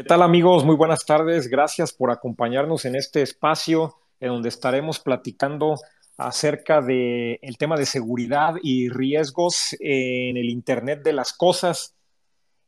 ¿Qué tal amigos? Muy buenas tardes. Gracias por acompañarnos en este espacio en donde estaremos platicando acerca del el tema de seguridad y riesgos en el Internet de las Cosas.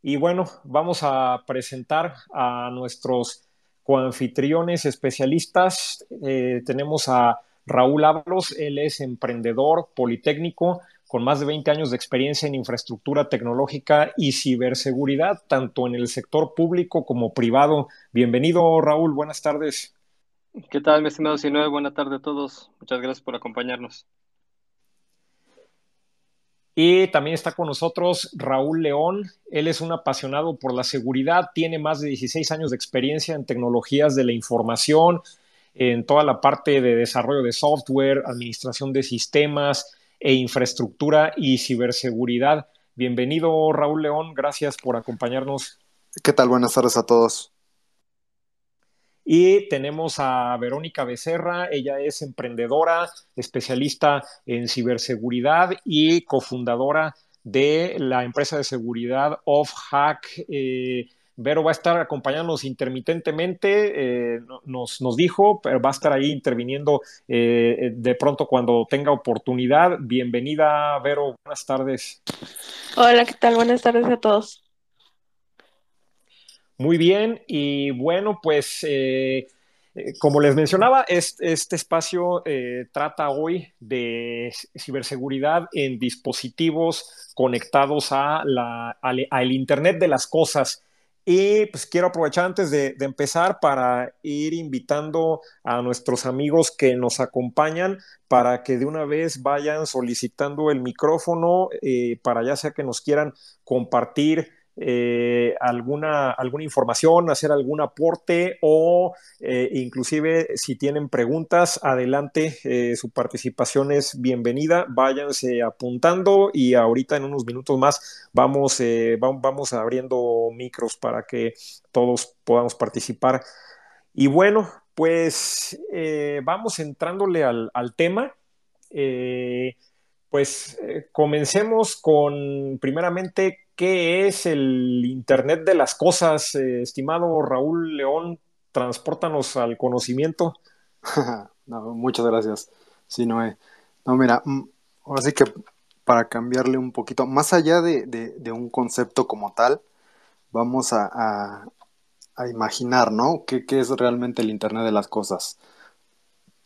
Y bueno, vamos a presentar a nuestros coanfitriones especialistas. Eh, tenemos a Raúl Ábalos, él es emprendedor politécnico con más de 20 años de experiencia en infraestructura tecnológica y ciberseguridad, tanto en el sector público como privado. Bienvenido, Raúl, buenas tardes. ¿Qué tal, mi estimado Sinue? Buenas tardes a todos. Muchas gracias por acompañarnos. Y también está con nosotros Raúl León. Él es un apasionado por la seguridad, tiene más de 16 años de experiencia en tecnologías de la información, en toda la parte de desarrollo de software, administración de sistemas e infraestructura y ciberseguridad. Bienvenido, Raúl León. Gracias por acompañarnos. ¿Qué tal? Buenas tardes a todos. Y tenemos a Verónica Becerra, ella es emprendedora, especialista en ciberseguridad y cofundadora de la empresa de seguridad OffHack. Eh, Vero va a estar acompañándonos intermitentemente, eh, nos, nos, dijo, pero va a estar ahí interviniendo eh, de pronto cuando tenga oportunidad. Bienvenida, Vero, buenas tardes. Hola, ¿qué tal? Buenas tardes a todos. Muy bien, y bueno, pues eh, como les mencionaba, este, este espacio eh, trata hoy de ciberseguridad en dispositivos conectados a la, al, Internet de las Cosas. Y pues quiero aprovechar antes de, empezar para ir invitando a nuestros amigos que nos acompañan para que de una vez vayan solicitando el micrófono eh, para ya sea que nos quieran compartir eh, alguna, alguna información, hacer algún aporte o eh, inclusive si tienen preguntas, adelante, eh, su participación es bienvenida, váyanse apuntando y ahorita en unos minutos más vamos, vamos abriendo micros para que todos podamos participar. Y bueno, pues vamos entrándole al tema. pues comencemos con primeramente ¿Qué es el Internet de las Cosas, eh, estimado Raúl León? Transpórtanos al conocimiento. muchas gracias. Sí, Noé. No, mira, mm, ahora sí que para cambiarle un poquito, más allá de, un concepto como tal, vamos a, imaginar, ¿no? ¿Qué, es realmente el Internet de las Cosas?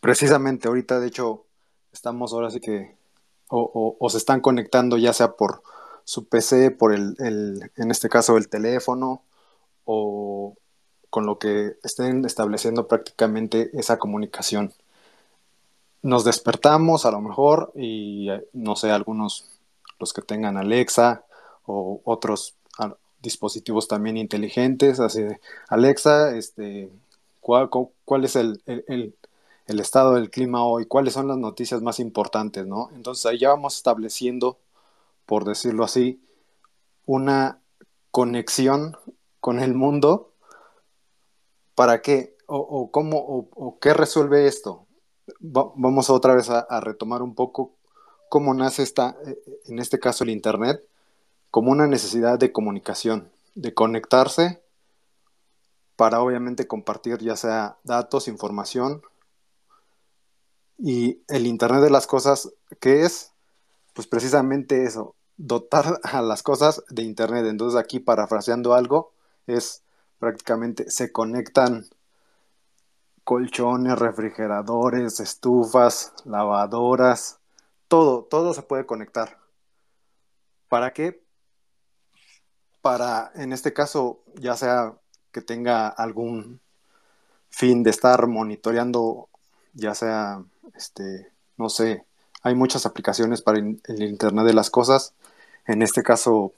Precisamente ahorita, de hecho, estamos ahora sí que, o se están conectando ya sea por su PC por el, en este caso el teléfono o con lo que estén estableciendo prácticamente esa comunicación. Nos despertamos a lo mejor y no sé, algunos los que tengan Alexa o otros dispositivos también inteligentes, así de Alexa, este, ¿cuál, cuál es el, el, el, estado del clima hoy? ¿Cuáles son las noticias más importantes? ¿no? Entonces ahí ya vamos estableciendo por decirlo así, una conexión con el mundo. ¿Para qué? ¿O, cómo? O, qué resuelve esto? vamos otra vez a, retomar un poco cómo nace esta, eh, en este caso el Internet, como una necesidad de comunicación, de conectarse para obviamente compartir ya sea datos, información. Y el Internet de las Cosas, ¿qué es? Pues precisamente eso, dotar a las cosas de Internet. Entonces aquí parafraseando algo es prácticamente se conectan colchones, refrigeradores, estufas, lavadoras, todo, todo se puede conectar. ¿Para qué? Para, en este caso, ya sea que tenga algún fin de estar monitoreando, ya sea, este, no sé, hay muchas aplicaciones para el Internet de las Cosas en este caso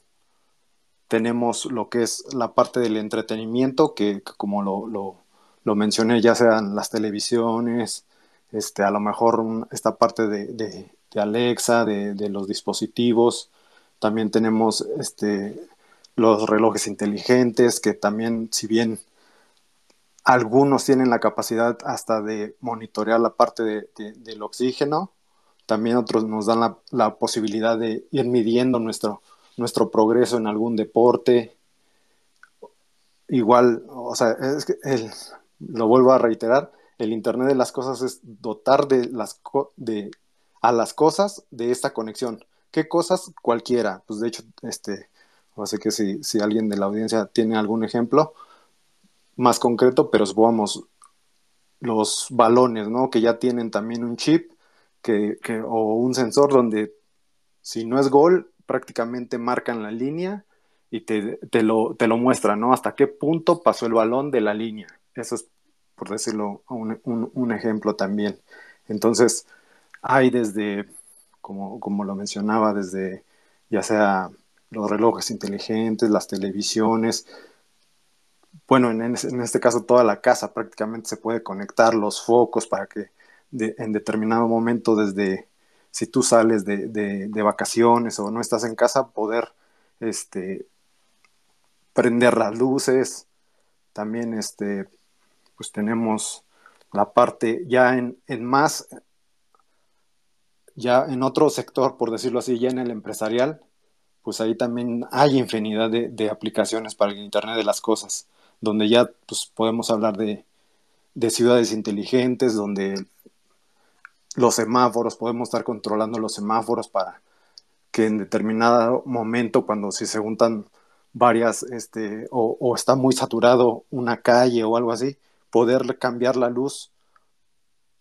tenemos lo que es la parte del entretenimiento, que, como lo, mencioné, ya sean las televisiones, este, a lo mejor esta parte de, Alexa, de, los dispositivos. También tenemos este, los relojes inteligentes, que también, si bien algunos tienen la capacidad hasta de monitorear la parte del oxígeno, también otros nos dan la, posibilidad de ir midiendo nuestro, nuestro progreso en algún deporte. igual, o sea, es que lo vuelvo a reiterar, el Internet de las Cosas es dotar de las de, a las cosas de esta conexión. ¿Qué cosas? Cualquiera. Pues de hecho, este, o sea que si, si alguien de la audiencia tiene algún ejemplo más concreto, pero supongamos los balones, ¿no? Que ya tienen también un chip que, que, o un sensor donde si no es gol, prácticamente marcan la línea y te, te, lo, te lo muestra, ¿no? Hasta qué punto pasó el balón de la línea. Eso es, por decirlo, un, un, ejemplo también. Entonces, hay desde, como, como lo mencionaba, desde ya sea los relojes inteligentes, las televisiones, bueno, en, en, este caso toda la casa prácticamente se puede conectar los focos para que en determinado momento desde si tú sales de, de, vacaciones o no estás en casa, poder este, prender las luces. También este, pues tenemos la parte ya en, en más, ya en otro sector, por decirlo así, ya en el empresarial, pues ahí también hay infinidad de, de aplicaciones para el Internet de las Cosas, donde ya pues, podemos hablar de, de ciudades inteligentes, donde los semáforos, podemos estar controlando los semáforos para que en determinado momento, cuando si se juntan varias, este, o, está muy saturado una calle o algo así, poder cambiar la luz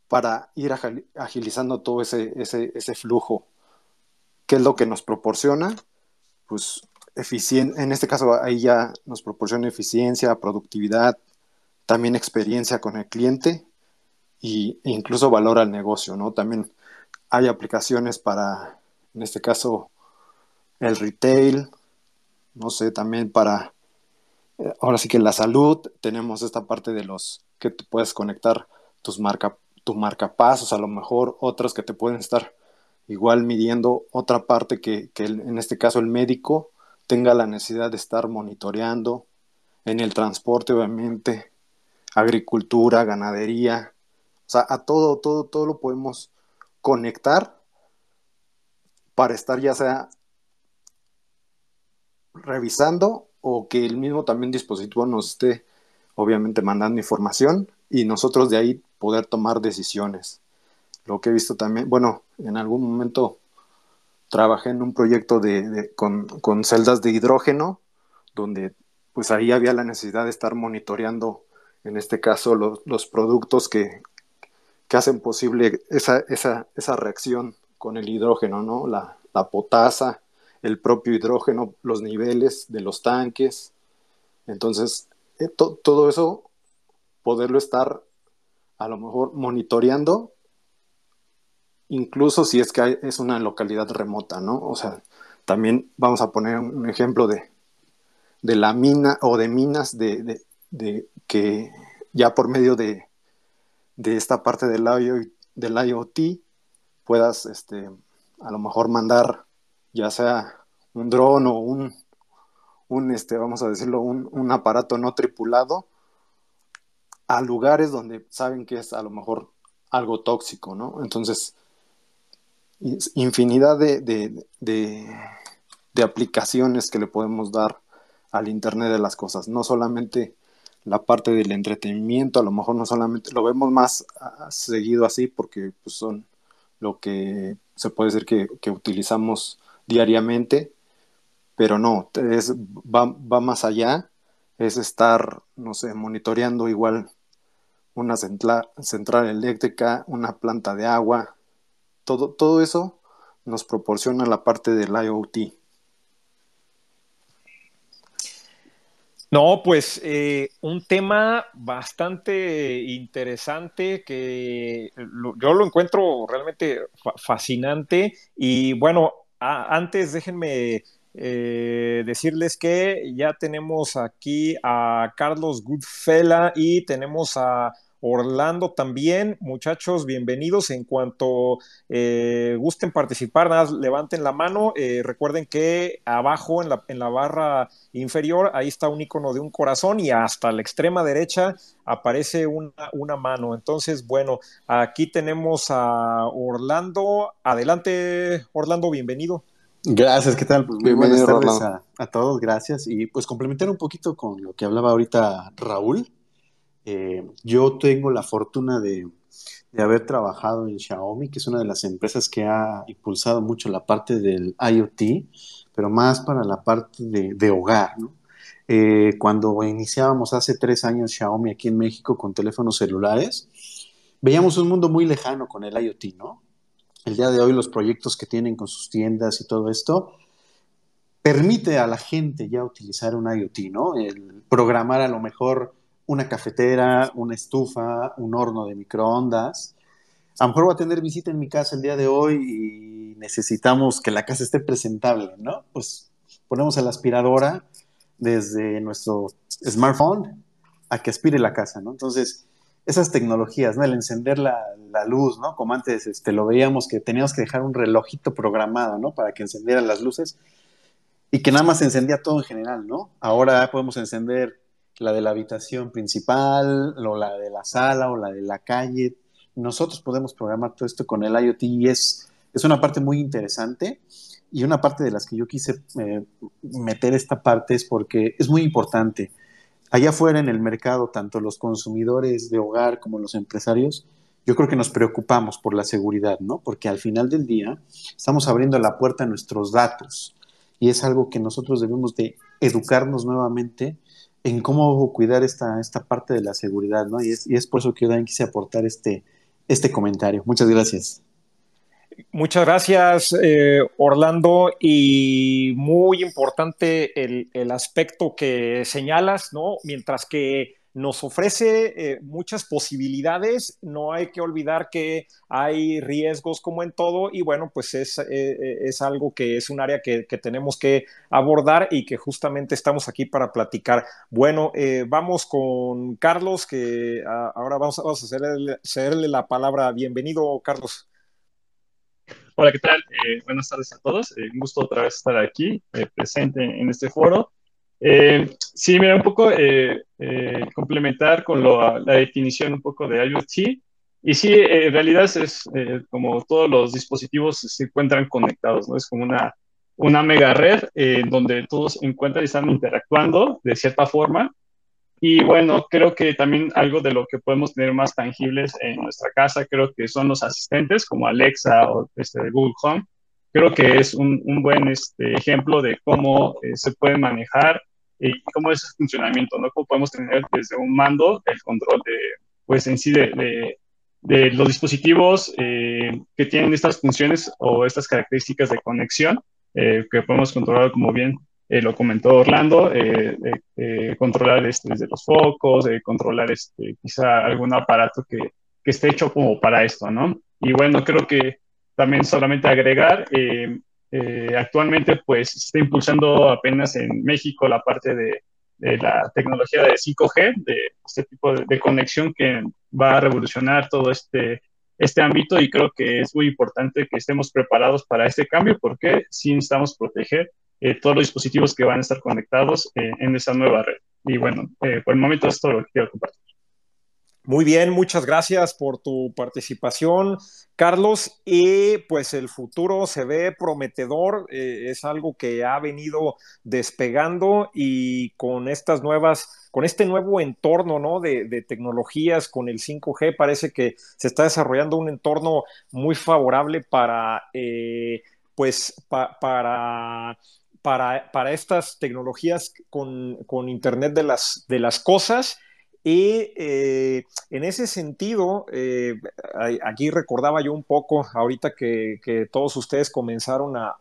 para ir agilizando todo ese, ese, ese flujo. ¿Qué es lo que nos proporciona? Pues eficiencia, en este caso ahí ya nos proporciona eficiencia, productividad, también experiencia con el cliente y, incluso valor al negocio, ¿no? También hay aplicaciones para, en este caso, el retail, no sé, también para, eh, ahora sí que la salud, tenemos esta parte de los que te puedes conectar tus marca, tu marcapasos, a lo mejor otros que te pueden estar igual midiendo otra parte que, que en este caso el médico tenga la necesidad de estar monitoreando en el transporte, obviamente, agricultura, ganadería, o sea, a todo, todo, todo lo podemos conectar para estar ya sea revisando o que el mismo también dispositivo nos esté obviamente mandando información y nosotros de ahí poder tomar decisiones. Lo que he visto también, bueno, en algún momento trabajé en un proyecto de, con, con, celdas de hidrógeno, donde pues ahí había la necesidad de estar monitoreando, en este caso, los, los productos que, que hacen posible esa, esa, esa reacción con el hidrógeno, ¿no? La, la potasa, el propio hidrógeno, los niveles de los tanques. Entonces, eh, todo eso, poderlo estar a lo mejor monitoreando, incluso si es que es una localidad remota, ¿no? O sea, también vamos a poner un ejemplo de, de la mina o de minas de, de, de que ya por medio de, de esta parte del, del IoT puedas este, a lo mejor mandar ya sea un dron o un, un este, vamos a decirlo, un, un, aparato no tripulado a lugares donde saben que es a lo mejor algo tóxico, ¿no? Entonces, infinidad de, de, de aplicaciones que le podemos dar al Internet de las Cosas, no solamente la parte del entretenimiento, a lo mejor no solamente lo vemos más ah, seguido así porque pues, son lo que se puede decir que, utilizamos diariamente, pero no, es, va, va, más allá, es estar, no sé, monitoreando igual una central, central eléctrica, una planta de agua, todo, todo eso nos proporciona la parte del IoT. No, pues eh, un tema bastante interesante que yo lo encuentro realmente fascinante. Y bueno, antes déjenme eh, decirles que ya tenemos aquí a Carlos Goodfella y tenemos a Orlando también. Muchachos, bienvenidos. En cuanto eh, gusten participar, nada, levanten la mano. Eh, recuerden que abajo en la, en la, barra inferior, ahí está un icono de un corazón y hasta la extrema derecha aparece una, una mano. Entonces, bueno, aquí tenemos a Orlando. Adelante, Orlando, bienvenido. Gracias, ¿qué tal? Pues muy buenas tardes a, todos, gracias. Y pues complementar un poquito con lo que hablaba ahorita Raúl. Eh, yo tengo la fortuna de, haber trabajado en Xiaomi, que es una de las empresas que ha impulsado mucho la parte del IoT, pero más para la parte de, hogar. Eh, cuando iniciábamos hace tres años Xiaomi aquí en México con teléfonos celulares, veíamos un mundo muy lejano con el IoT, ¿no? El día de hoy los proyectos que tienen con sus tiendas y todo esto permite a la gente ya utilizar un IoT, ¿no? El programar a lo mejor una cafetera, una estufa, un horno de microondas. A lo mejor voy a tener visita en mi casa el día de hoy y necesitamos que la casa esté presentable, ¿no? Pues ponemos a la aspiradora desde nuestro smartphone a que aspire la casa, ¿no? Entonces, esas tecnologías, ¿no? El encender la, luz, ¿no? Como antes este, lo veíamos que teníamos que dejar un relojito programado, ¿no? Para que encendieran las luces y que nada más se encendía todo en general, ¿no? Ahora podemos encender la de la habitación principal, o la de la sala, o la de la calle. Nosotros podemos programar todo esto con el IoT y es, es una parte muy interesante. Y una parte de las que yo quise eh, meter esta parte es porque es muy importante. Allá afuera en el mercado, tanto los consumidores de hogar como los empresarios, yo creo que nos preocupamos por la seguridad, ¿no? Porque al final del día estamos abriendo la puerta a nuestros datos y es algo que nosotros debemos de educarnos nuevamente en cómo cuidar esta, esta parte de la seguridad, ¿no? Y es, por eso que yo también quise aportar este, este comentario. Muchas gracias. Muchas gracias, eh, Orlando. Y muy importante el, el, aspecto que señalas, ¿no? Mientras que nos ofrece eh, muchas posibilidades, no hay que olvidar que hay riesgos como en todo y bueno, pues es, eh, es algo que es un área que, tenemos que abordar y que justamente estamos aquí para platicar. Bueno, eh, vamos con Carlos, que ah, ahora vamos, a hacerle, hacerle, la palabra. Bienvenido, Carlos. Hola, ¿qué tal? buenas tardes a todos. un gusto otra vez estar aquí, presente en este foro. Eh, sí, mira, un poco eh, eh, complementar con la definición un poco de IoT. Y sí, en realidad es, como todos los dispositivos se encuentran conectados, ¿no? Es como una, una mega red donde todos encuentran y están interactuando de cierta forma. Y bueno, creo que también algo de lo que podemos tener más tangibles en nuestra casa, creo que son los asistentes como Alexa o este, Google Home. Creo que es un, un buen este, ejemplo de cómo se puede manejar y cómo es el funcionamiento, ¿no? Cómo podemos tener desde un mando el control de, pues en sí, de, de, los dispositivos eh, que tienen estas funciones o estas características de conexión eh, que podemos controlar, como bien eh, lo comentó Orlando, controlar este, desde los focos, controlar este, quizá algún aparato que, que esté hecho como para esto, ¿no? Y bueno, creo que también solamente agregar, eh, actualmente, pues, se está impulsando apenas en México la parte de, la tecnología de 5G, de este tipo de, conexión que va a revolucionar todo este, este ámbito y creo que es muy importante que estemos preparados para este cambio porque sí necesitamos proteger eh, todos los dispositivos que van a estar conectados eh, en esa nueva red. Y bueno, por el momento es todo lo que quiero compartir. Muy bien, muchas gracias por tu participación, Carlos. Y pues el futuro se ve prometedor, eh, es algo que ha venido despegando y con estas nuevas, con este nuevo entorno ¿no? de, tecnologías, con el 5G, parece que se está desarrollando un entorno muy favorable para, eh, pues, para para, para, estas tecnologías con, con, Internet de las, de las cosas y eh, en ese sentido, eh, aquí recordaba yo un poco, ahorita que, todos ustedes comenzaron a,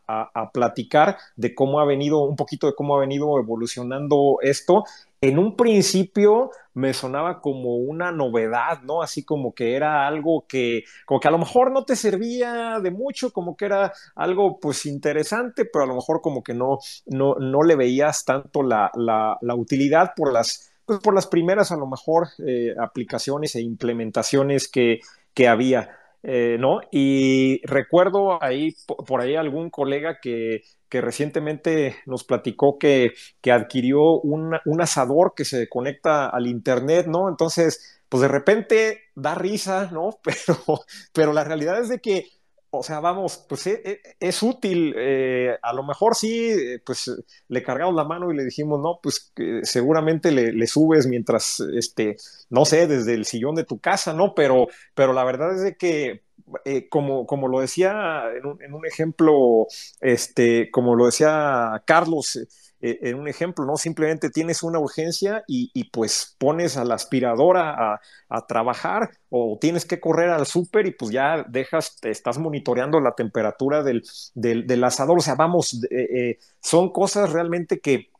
platicar de cómo ha venido, un poquito de cómo ha venido evolucionando esto. En un principio me sonaba como una novedad, ¿no? Así como que era algo que, como que a lo mejor no te servía de mucho, como que era algo pues interesante, pero a lo mejor como que no, no, no le veías tanto la, la utilidad por las pues por las primeras a lo mejor eh, aplicaciones e implementaciones que, que había, eh, ¿no? Y recuerdo ahí, por ahí algún colega que, que recientemente nos platicó que, que adquirió un, un, asador que se conecta al Internet, ¿no? Entonces, pues de repente da risa, ¿no? Pero, pero la realidad es de que o sea, vamos, pues e, e, es, útil. Eh, a lo mejor sí, pues le cargamos la mano y le dijimos, no, pues seguramente le, subes mientras, este, no sé, desde el sillón de tu casa, ¿no? Pero, pero la verdad es de que, eh, como, como lo decía en un, en un, ejemplo, este, como lo decía Carlos, eh, en un ejemplo, ¿no? Simplemente tienes una urgencia y, pues pones a la aspiradora a, trabajar o tienes que correr al súper y pues ya dejas, estás monitoreando la temperatura del, del, asador. O sea, vamos, eh, eh, son cosas realmente que,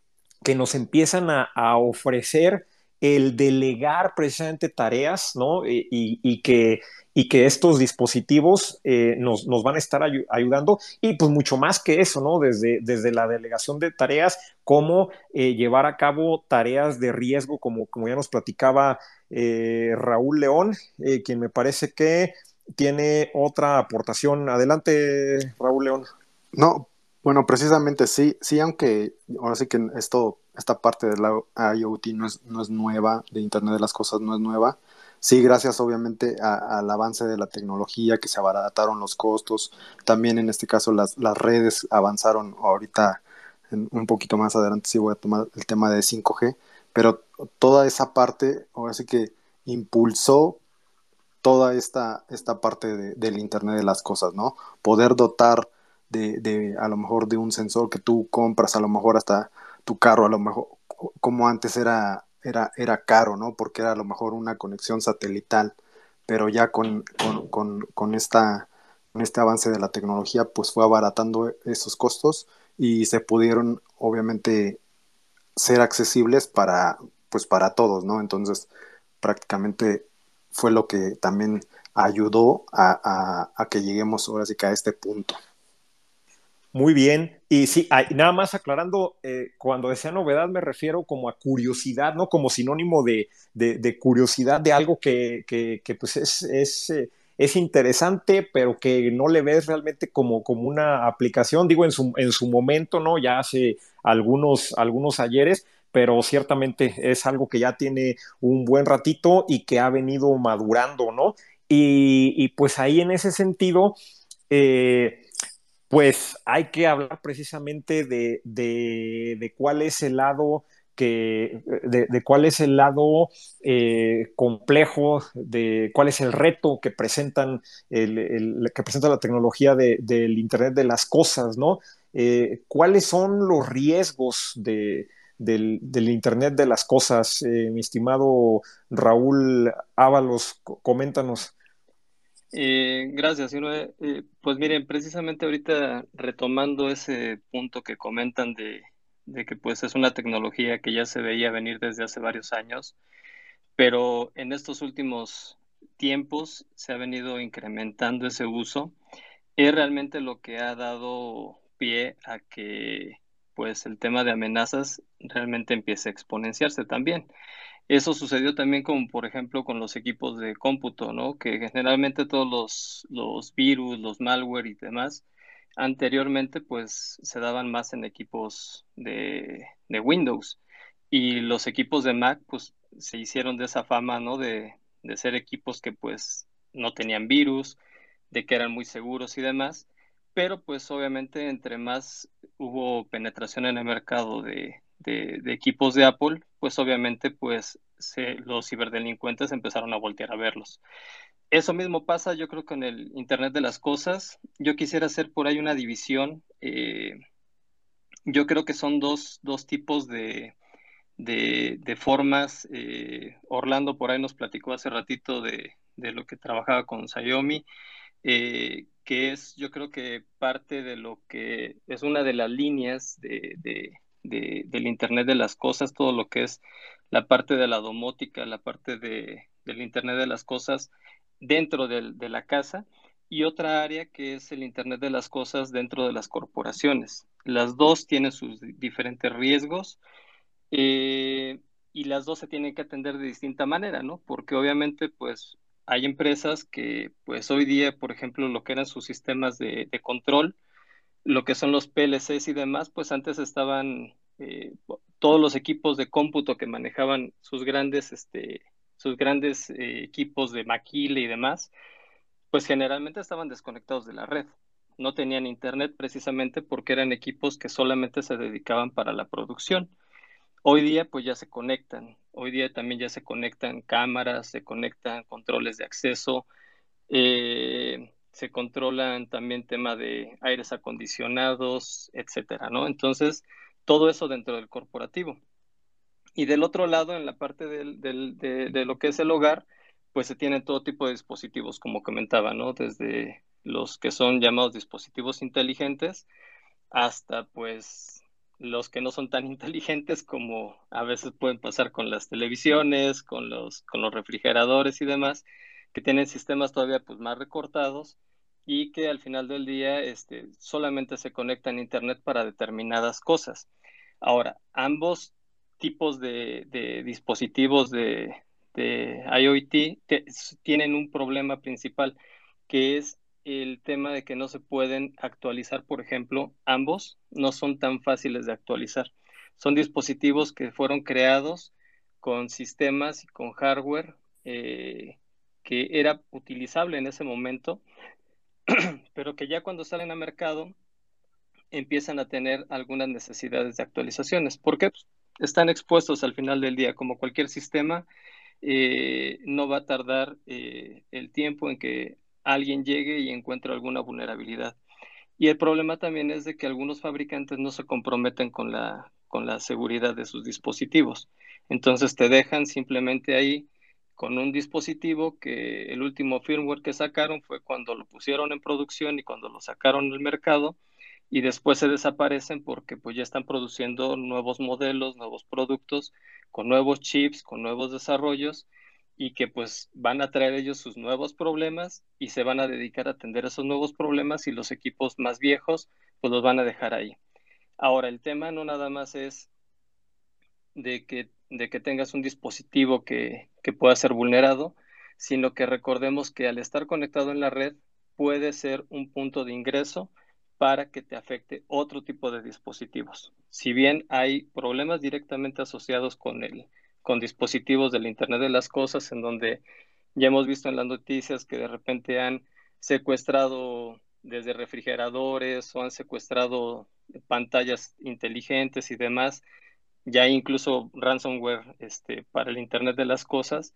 que nos empiezan a, ofrecer el delegar precisamente tareas, ¿no? y, que, y que estos dispositivos eh, nos, van a estar ayudando y pues mucho más que eso, ¿no? Desde, desde la delegación de tareas, cómo eh, llevar a cabo tareas de riesgo, como, como ya nos platicaba eh, Raúl León, quien me parece que tiene otra aportación. Adelante, Raúl León. No, bueno, precisamente sí, sí, aunque ahora sí que esto, esta parte de la IoT no es, no es nueva, de Internet de las Cosas no es nueva, Sí, gracias obviamente al avance de la tecnología, que se abarataron los costos. También en este caso las, las redes avanzaron ahorita un poquito más adelante sí voy a tomar el tema de 5G, pero toda esa parte, ahora sí que impulsó toda esta, esta parte del Internet de las cosas, ¿no? Poder dotar de, de, a lo mejor de un sensor que tú compras, a lo mejor hasta tu carro, a lo mejor como antes era era, era caro, ¿no? Porque era a lo mejor una conexión satelital, pero ya con, con, esta, con este avance de la tecnología, pues fue abaratando esos costos y se pudieron, obviamente, ser accesibles para, pues para todos, ¿no? Entonces, prácticamente fue lo que también ayudó a, a que lleguemos ahora sí que a este punto. Muy bien. Y sí, nada más aclarando, eh, cuando decía novedad me refiero como a curiosidad, ¿no? Como sinónimo de, curiosidad de algo que, pues es, es, eh, es, interesante, pero que no le ves realmente como, como una aplicación. Digo, en su, en su momento, ¿no? Ya hace algunos, algunos ayeres, pero ciertamente es algo que ya tiene un buen ratito y que ha venido madurando, ¿no? Y, pues ahí en ese sentido, eh, pues hay que hablar precisamente de, cuál es el lado que, de, cuál es el lado eh, complejo, de cuál es el reto que presentan el, que presenta la tecnología del Internet de las cosas, ¿no? Eh, ¿Cuáles son los riesgos del, Internet de las cosas? Eh, mi estimado Raúl Ábalos, coméntanos. Eh, gracias, eh, pues miren, precisamente ahorita retomando ese punto que comentan de, que pues es una tecnología que ya se veía venir desde hace varios años, pero en estos últimos tiempos se ha venido incrementando ese uso, es realmente lo que ha dado pie a que pues el tema de amenazas realmente empiece a exponenciarse también. Eso sucedió también con, por ejemplo, con los equipos de cómputo, ¿no? Que generalmente todos los, los virus, los malware y demás, anteriormente pues se daban más en equipos de, de Windows. Y los equipos de Mac pues se hicieron de esa fama, ¿no? De, de ser equipos que pues no tenían virus, de que eran muy seguros y demás. Pero pues obviamente entre más hubo penetración en el mercado de, de, equipos de Apple, pues obviamente pues los ciberdelincuentes empezaron a voltear a verlos. Eso mismo pasa yo creo con el Internet de las Cosas. Yo quisiera hacer por ahí una división. Eh, yo creo que son dos, tipos de, de, formas. Eh, Orlando por ahí nos platicó hace ratito de, lo que trabajaba con Xiaomi, eh, que es yo creo que parte de lo que es una de las líneas de, del Internet de las Cosas, todo lo que es la parte de la domótica, la parte de, del Internet de las Cosas dentro de la casa y otra área que es el Internet de las Cosas dentro de las corporaciones. Las dos tienen sus diferentes riesgos eh, y las dos se tienen que atender de distinta manera, ¿no? Porque obviamente, pues, hay empresas que, pues, hoy día, por ejemplo, lo que eran sus sistemas de, de control, lo que son los PLCs y demás, pues antes estaban eh, todos los equipos de cómputo que manejaban sus grandes, este, sus grandes eh, equipos de maquila y demás, pues generalmente estaban desconectados de la red. No tenían internet precisamente porque eran equipos que solamente se dedicaban para la producción. Hoy día pues ya se conectan. Hoy día también ya se conectan cámaras, se conectan controles de acceso, eh, se controlan también tema de aires acondicionados, etcétera, ¿no? Entonces, todo eso dentro del corporativo. Y del otro lado, en la parte de, lo que es el hogar, pues se tienen todo tipo de dispositivos, como comentaba, ¿no? Desde los que son llamados dispositivos inteligentes hasta pues los que no son tan inteligentes como a veces pueden pasar con las televisiones, con los, con los refrigeradores y demás, que tienen sistemas todavía pues más recortados y que al final del día este, solamente se conectan a Internet para determinadas cosas. Ahora, ambos tipos de, dispositivos de, IoT tienen un problema principal, que es el tema de que no se pueden actualizar, por ejemplo, ambos no son tan fáciles de actualizar. Son dispositivos que fueron creados con sistemas y con hardware eh, que era utilizable en ese momento, pero que ya cuando salen a mercado empiezan a tener algunas necesidades de actualizaciones. ¿Por qué? Pues, están expuestos al final del día, como cualquier sistema, eh, no va a tardar eh, el tiempo en que alguien llegue y encuentre alguna vulnerabilidad. Y el problema también es de que algunos fabricantes no se comprometen con la, con la seguridad de sus dispositivos. Entonces te dejan simplemente ahí con un dispositivo que el último firmware que sacaron fue cuando lo pusieron en producción y cuando lo sacaron al mercado y después se desaparecen porque pues ya están produciendo nuevos modelos, nuevos productos, con nuevos chips, con nuevos desarrollos y que pues van a traer ellos sus nuevos problemas y se van a dedicar a atender esos nuevos problemas y los equipos más viejos pues los van a dejar ahí. Ahora, el tema no nada más es de que, de que tengas un dispositivo que, que pueda ser vulnerado, sino que recordemos que al estar conectado en la red puede ser un punto de ingreso para que te afecte otro tipo de dispositivos. Si bien hay problemas directamente asociados con, el, con dispositivos del Internet de las Cosas, en donde ya hemos visto en las noticias que de repente han secuestrado desde refrigeradores o han secuestrado pantallas inteligentes y demás, ya incluso ransomware este, para el Internet de las Cosas,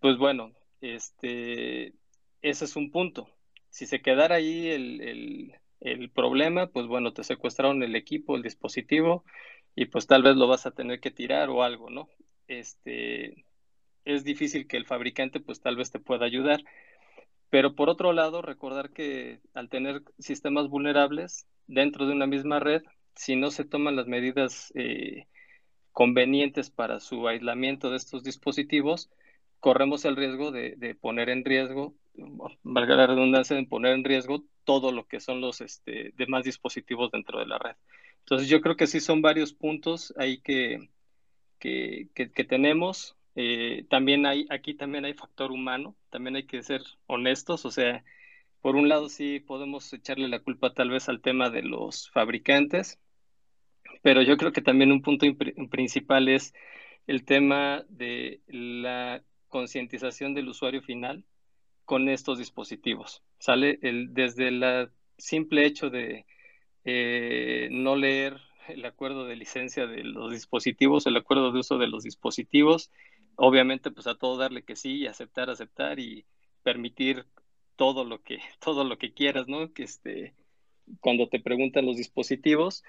pues bueno, este, ese es un punto. Si se quedara ahí el, el problema, pues bueno, te secuestraron el equipo, el dispositivo, y pues tal vez lo vas a tener que tirar o algo, ¿no? Este, es difícil que el fabricante pues tal vez te pueda ayudar. Pero por otro lado, recordar que al tener sistemas vulnerables dentro de una misma red, si no se toman las medidas eh, convenientes para su aislamiento de estos dispositivos, corremos el riesgo de, poner en riesgo, valga la redundancia, de poner en riesgo todo lo que son los este, demás dispositivos dentro de la red. Entonces yo creo que sí son varios puntos ahí que, que, tenemos. Eh, también hay, aquí también hay factor humano, también hay que ser honestos, o sea, por un lado sí podemos echarle la culpa tal vez al tema de los fabricantes, pero yo creo que también un punto principal es el tema de la concientización del usuario final con estos dispositivos. Sale el, desde el simple hecho de eh, no leer el acuerdo de licencia de los dispositivos, el acuerdo de uso de los dispositivos, obviamente pues a todo darle que sí, y aceptar, aceptar y permitir todo lo que, todo lo que quieras, ¿no? Que este, cuando te preguntan los dispositivos.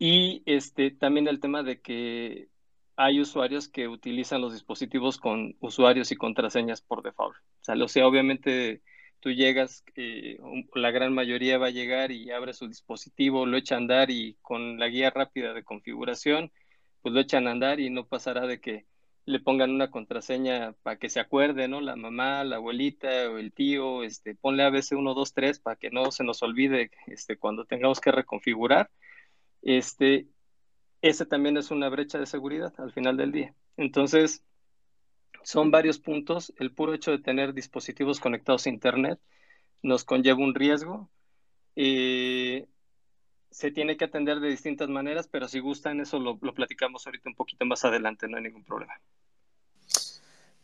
Y este, también el tema de que hay usuarios que utilizan los dispositivos con usuarios y contraseñas por default. O sea, obviamente tú llegas, eh, la gran mayoría va a llegar y abre su dispositivo, lo echa a andar y con la guía rápida de configuración, pues lo echan a andar y no pasará de que le pongan una contraseña para que se acuerde, ¿no? La mamá, la abuelita o el tío, este, ponle a veces 1, 2, 3 para que no se nos olvide este, cuando tengamos que reconfigurar. Este, también es una brecha de seguridad al final del día. Entonces, son varios puntos. El puro hecho de tener dispositivos conectados a Internet nos conlleva un riesgo. Eh, se tiene que atender de distintas maneras, pero si gustan, eso lo, platicamos ahorita un poquito más adelante, no hay ningún problema.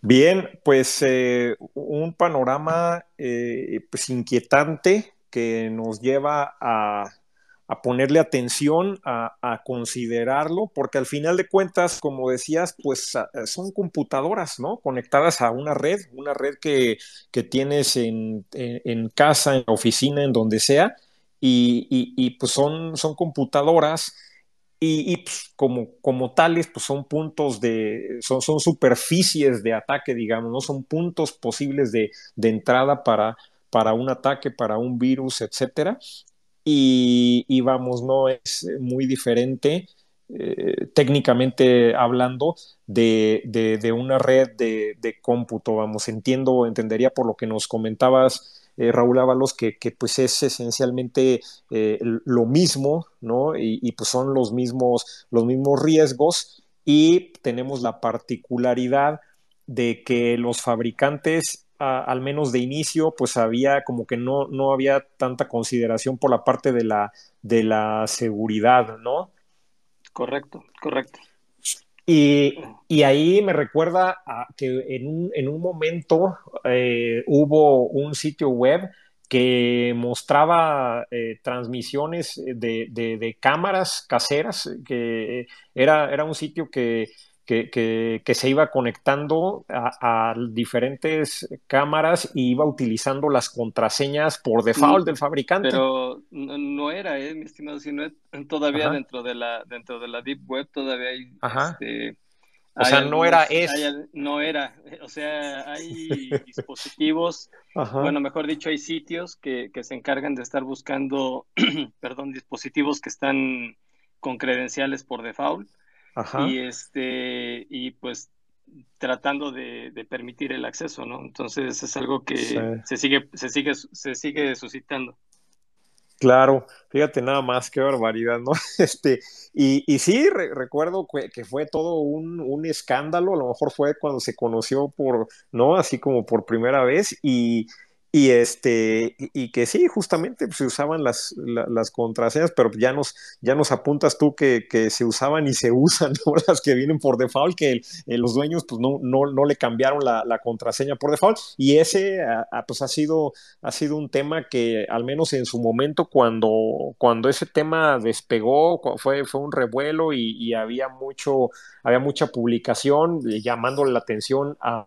Bien, pues eh, un panorama eh, pues inquietante que nos lleva a, ponerle atención, a, considerarlo, porque al final de cuentas, como decías, pues son computadoras, ¿no? Conectadas a una red, una red que, tienes en, casa, en la oficina, en donde sea, y, pues son, son computadoras y, pues, como, como tales, pues son puntos de, son, son superficies de ataque, digamos, ¿no? Son puntos posibles de, entrada para, para un ataque, para un virus, etcétera. Y, vamos, no es muy diferente eh, técnicamente hablando de, una red de, de, cómputo, vamos, entiendo, entendería por lo que nos comentabas eh, Raúl Ábalos, que, pues es esencialmente eh, lo mismo, ¿no? Y, pues son los mismos, los mismos riesgos y tenemos la particularidad de que los fabricantes, al menos de inicio, pues había como que no, no había tanta consideración por la parte de la, de la seguridad, ¿no? Correcto, correcto. Y, ahí me recuerda que en un, en un momento eh, hubo un sitio web que mostraba eh, transmisiones de, cámaras caseras, que era, era un sitio que que, se iba conectando a, diferentes cámaras y iba utilizando las contraseñas por default mm, del fabricante. Pero no, era, eh, mi estimado, sino todavía dentro de la dentro de la deep web todavía hay este, o sea, no era es. no era, o sea, hay dispositivos, bueno, mejor dicho, hay sitios que, que se encargan de estar buscando, perdón, dispositivos que están con credenciales por default y este, y pues tratando de, permitir el acceso, ¿no? Entonces es algo que se sigue, se sigue, se sigue suscitando. Claro, fíjate nada más, qué barbaridad, ¿no? Este, y, y sí, recuerdo que, que, fue todo un, un, escándalo, a lo mejor fue cuando se conoció por, ¿no? Así como por primera vez, y, y, este, y que sí, justamente pues, se usaban las, las contraseñas, pero ya nos, ya nos apuntas tú que, que se usaban y se usan las que vienen por default, que los dueños pues, no, no, no le cambiaron la, contraseña por default. Y ese pues, ha, sido, ha sido un tema que, al menos en su momento, cuando, cuando ese tema despegó, fue, fue un revuelo y, había, mucho, había mucha publicación llamándole la atención a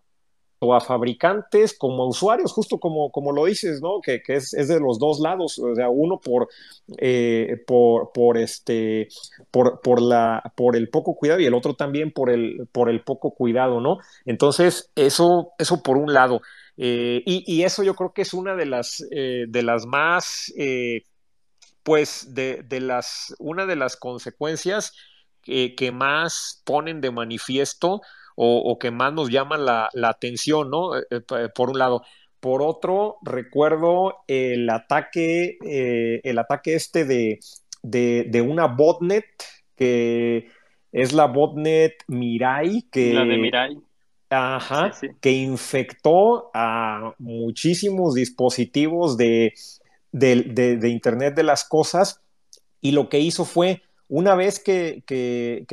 o a fabricantes como a usuarios, justo como, como lo dices, ¿no? Que, es, de los dos lados, o sea, uno por, eh, por, por, este, por, por, la, por el poco cuidado y el otro también por el, por el poco cuidado, ¿no? Entonces, eso, eso por un lado. Eh, y, eso yo creo que es una de las, eh, de las más, pues, de, de, las, una de las consecuencias que más ponen de manifiesto o, que más nos llaman la, atención, ¿no? Eh, eh, por un lado. Por otro, recuerdo el ataque, eh, el ataque este de, una botnet que es la botnet Mirai. Que, la de Mirai. Ajá, que infectó a muchísimos dispositivos de, de, Internet de las Cosas y lo que hizo fue una vez que,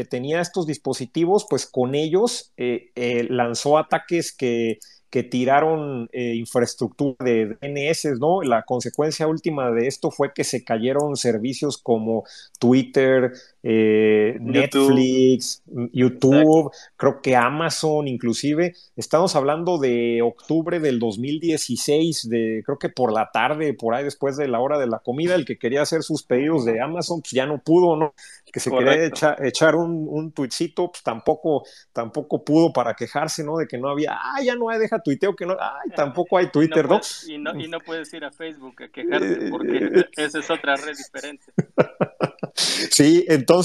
tenía estos dispositivos, pues con ellos eh, eh, lanzó ataques que, que tiraron eh, infraestructura de DNS, ¿no? La consecuencia última de esto fue que se cayeron servicios como Twitter, eh, Netflix, YouTube, creo que Amazon inclusive. Estamos hablando de octubre del 2016, de, creo que por la tarde, por ahí después de la hora de la comida, el que quería hacer sus pedidos de Amazon, pues ya no pudo, ¿no? El que se quería echar un, un tuitcito, pues tampoco, tampoco pudo para quejarse, ¿no? De que no había, ah, ya no hay, deja tuiteo que no, ay, tampoco hay Twitter, ¿no? y, ¿no? y no puedes ir a Facebook a quejarte porque esa es otra red diferente. Sí, entonces,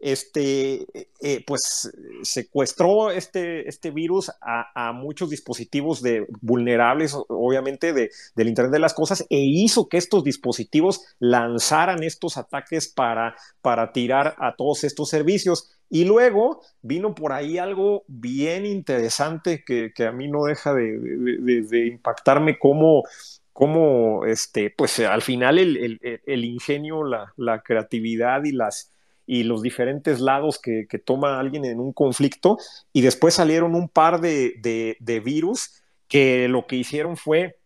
este, eh, pues secuestró este, este virus a, muchos dispositivos de, vulnerables, obviamente, de, del Internet de las Cosas, e hizo que estos dispositivos lanzaran estos ataques para, para tirar a todos estos servicios. Y luego vino por ahí algo bien interesante que, a mí no deja de, impactarme como cómo este, pues al final el, ingenio, la, creatividad y las, y los diferentes lados que, toma alguien en un conflicto. Y después salieron un par de, de virus que lo que hicieron fue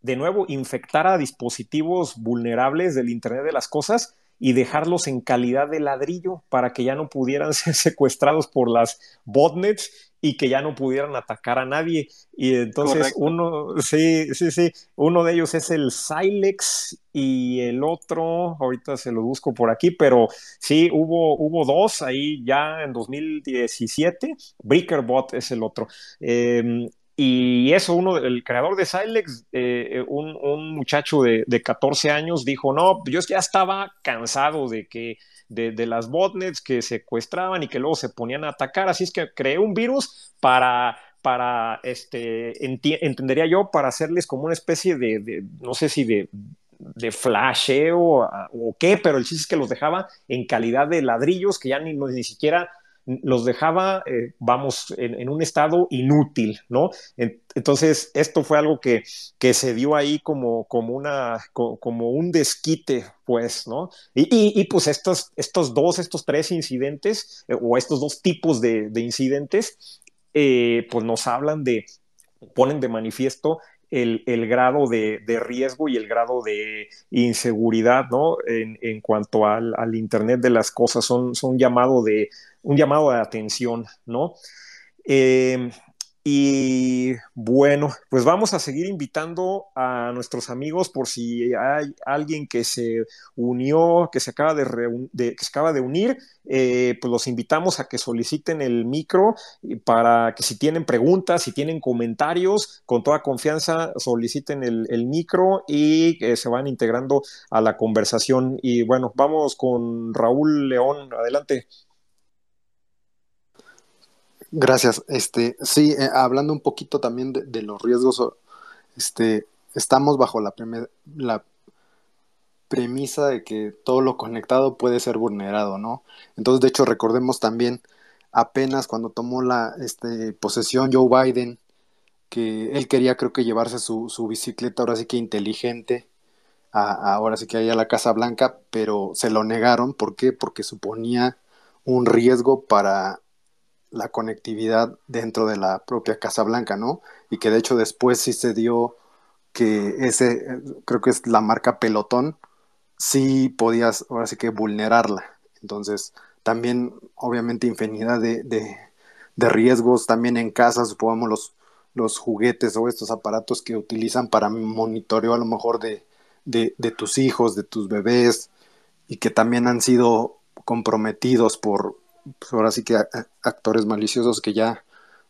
de nuevo infectar a dispositivos vulnerables del Internet de las Cosas y dejarlos en calidad de ladrillo para que ya no pudieran ser secuestrados por las botnets y que ya no pudieran atacar a nadie. Y entonces uno, sí, sí, sí, uno de ellos es el Silex y el otro, ahorita se lo busco por aquí, pero sí, hubo, hubo dos ahí ya en 2017, Breakerbot es el otro. Em, y eso, uno, el creador de Silex, eh, eh, un, muchacho de, de, 14 años, dijo, no, yo ya estaba cansado de que de, las botnets que secuestraban y que luego se ponían a atacar, así es que creé un virus para, para este, entendería yo, para hacerles como una especie de, no sé si de, de flasheo o, qué, pero el chiste es que los dejaba en calidad de ladrillos que ya ni, ni siquiera los dejaba, eh, vamos, en, un estado inútil, ¿no? entonces, esto fue algo que, que se dio ahí como, como, una, como un desquite, pues, ¿no? Y, pues estos, estos dos, estos tres incidentes, eh, o estos dos tipos de, incidentes, eh, pues nos hablan de, ponen de manifiesto el, grado de, riesgo y el grado de inseguridad, ¿no? En, cuanto al, Internet de las cosas, son, llamado de, un llamado de atención, ¿no? Eh, y bueno, pues vamos a seguir invitando a nuestros amigos por si hay alguien que se unió, que se acaba de, que se acaba de unir, eh, pues los invitamos a que soliciten el micro para que si tienen preguntas, si tienen comentarios, con toda confianza soliciten el, micro y se van integrando a la conversación. Y bueno, vamos con Raúl León, adelante. Gracias. Este, sí, eh, hablando un poquito también de, los riesgos, este, estamos bajo la, premisa de que todo lo conectado puede ser vulnerado, ¿no? Entonces, de hecho, recordemos también apenas cuando tomó la este, posesión Joe Biden, que él quería creo que llevarse su, su bicicleta ahora sí que inteligente, ahora sí que ahí a la Casa Blanca, pero se lo negaron. ¿Por qué? Porque suponía un riesgo para la conectividad dentro de la propia Casa Blanca, ¿no? Y que de hecho después sí se dio que ese, creo que es la marca Pelotón, sí podías ahora sí que vulnerarla. Entonces, también obviamente infinidad de, de, riesgos también en casa, supongamos los, los juguetes o estos aparatos que utilizan para monitoreo a lo mejor de, de, de tus hijos, de tus bebés, y que también han sido comprometidos por, pues ahora sí que actores maliciosos que ya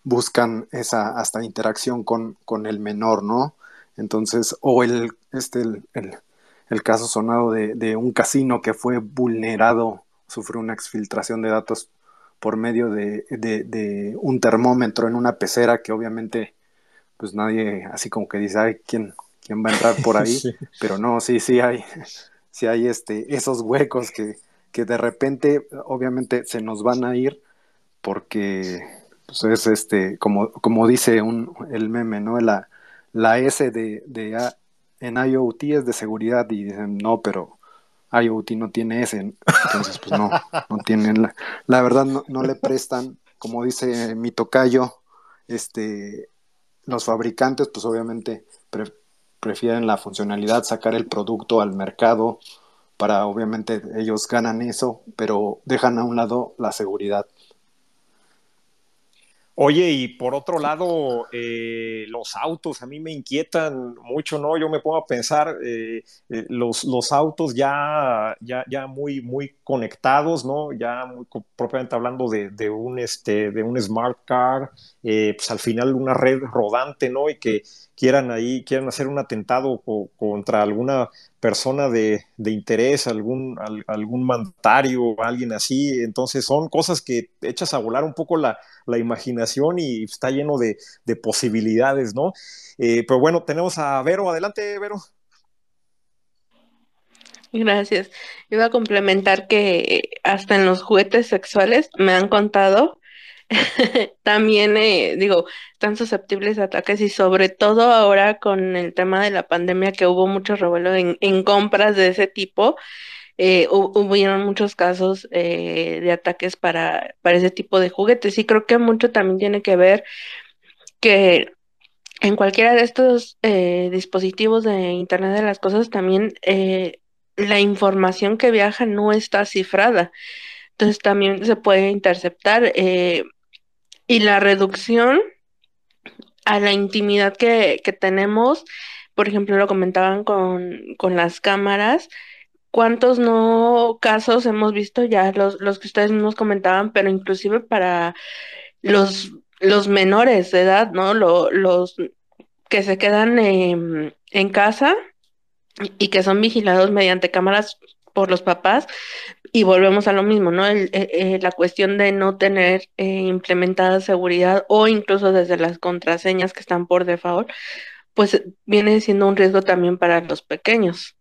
buscan esa hasta interacción con, con el menor, ¿no? Entonces, o el, este, el, caso sonado de, un casino que fue vulnerado, sufrió una exfiltración de datos por medio de, de, un termómetro en una pecera que obviamente, pues nadie así como que dice, ay, ¿quién, quién va a entrar por ahí? Pero no, sí, sí hay, sí hay este, esos huecos que, que de repente obviamente se nos van a ir porque pues, es este, como, como dice un, el meme, ¿no? La, la S de, de en IoT es de seguridad y dicen, no, pero IoT no tiene S, entonces pues no, no tienen, la, la verdad no, no, le prestan, como dice mi tocayo, este, los fabricantes pues obviamente prefieren la funcionalidad, sacar el producto al mercado, para obviamente ellos ganan eso, pero dejan a un lado la seguridad. Oye, y por otro lado, eh, los autos a mí me inquietan mucho, ¿no? Yo me pongo a pensar, eh, eh, los, los autos ya, ya, ya muy, muy conectados, ¿no? Ya muy, propiamente hablando de, de, un, este, de un smart car, pues al final una red rodante, ¿no? Y que quieran ahí, quieran hacer un atentado contra alguna persona de, interés, algún, algún mandatario, alguien así. Entonces son cosas que echas a volar un poco la, imaginación y está lleno de, posibilidades, ¿no? Eh, pero bueno, tenemos a Vero. Adelante, Vero. Gracias. Iba a complementar que hasta en los juguetes sexuales me han contado también, eh, digo, están susceptibles a ataques y sobre todo ahora con el tema de la pandemia que hubo mucho revuelo en, compras de ese tipo, eh, hubieron muchos casos eh, de ataques para, para ese tipo de juguetes. Y creo que mucho también tiene que ver que en cualquiera de estos eh, dispositivos de Internet de las Cosas también eh, la información que viaja no está cifrada. Entonces también se puede interceptar y la reducción a la intimidad que, tenemos, por ejemplo, lo comentaban con, con las cámaras, ¿Cuántos no casos hemos visto ya, los, los que ustedes nos comentaban, pero inclusive para los, los menores de edad, ¿no? los que se quedan en casa y que son vigilados mediante cámaras por los papás y volvemos a lo mismo, ¿no? Eh, eh, la cuestión de no tener eh, implementada seguridad o incluso desde las contraseñas que están por default, pues viene siendo un riesgo también para los pequeños.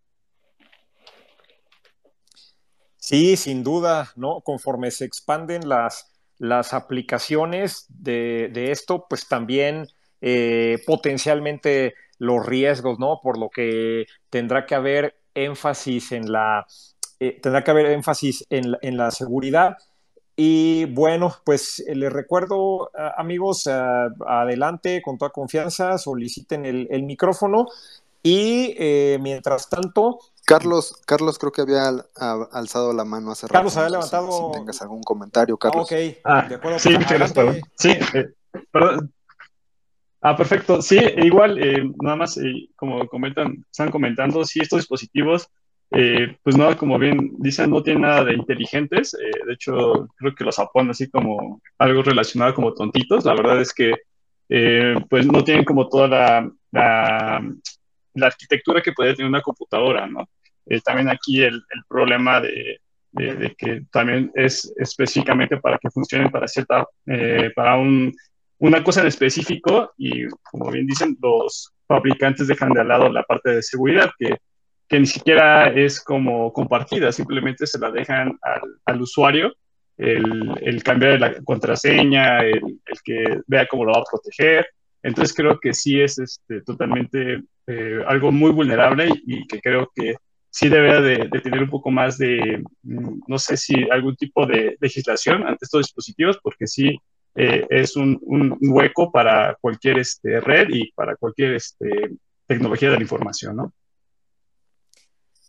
Sí, sin duda, ¿no? Conforme se expanden las, las aplicaciones de, esto, pues también potencialmente los riesgos, ¿no? Por lo que tendrá que haber énfasis en la, eh, tendrá que haber énfasis en, la seguridad. Y bueno, pues eh, les recuerdo, amigos, adelante con toda confianza, soliciten el, micrófono y eh, mientras tanto... Carlos, Carlos creo que había alzado la mano hace rato. Carlos había levantado... Si, tengas algún comentario, Carlos. Ah, ok, ah, de acuerdo. Sí, pues, Sí, perdón, Ah, perfecto. Sí, e igual, eh, nada más, eh, como comentan, están comentando, sí, estos dispositivos, eh, pues nada, como bien dicen, no tienen nada de inteligentes. de hecho, creo que los apoyan así como algo relacionado como tontitos. La verdad es que, pues no tienen como toda la, la, arquitectura que puede tener una computadora, ¿no? También aquí el, el problema de, de, que también es específicamente para que funcionen para cierta, para un una cosa en específico y como bien dicen, los fabricantes dejan de lado la parte de seguridad que, que ni siquiera es como compartida, simplemente se la dejan al, al usuario el, el, cambiar la contraseña, el, el, que vea cómo lo va a proteger. Entonces creo que sí es este, totalmente eh, algo muy vulnerable y, que creo que sí debe de, de, tener un poco más de, mm, no sé si algún tipo de legislación ante estos dispositivos, porque sí eh, es un, hueco para cualquier este, red y para cualquier este, tecnología de la información, ¿no?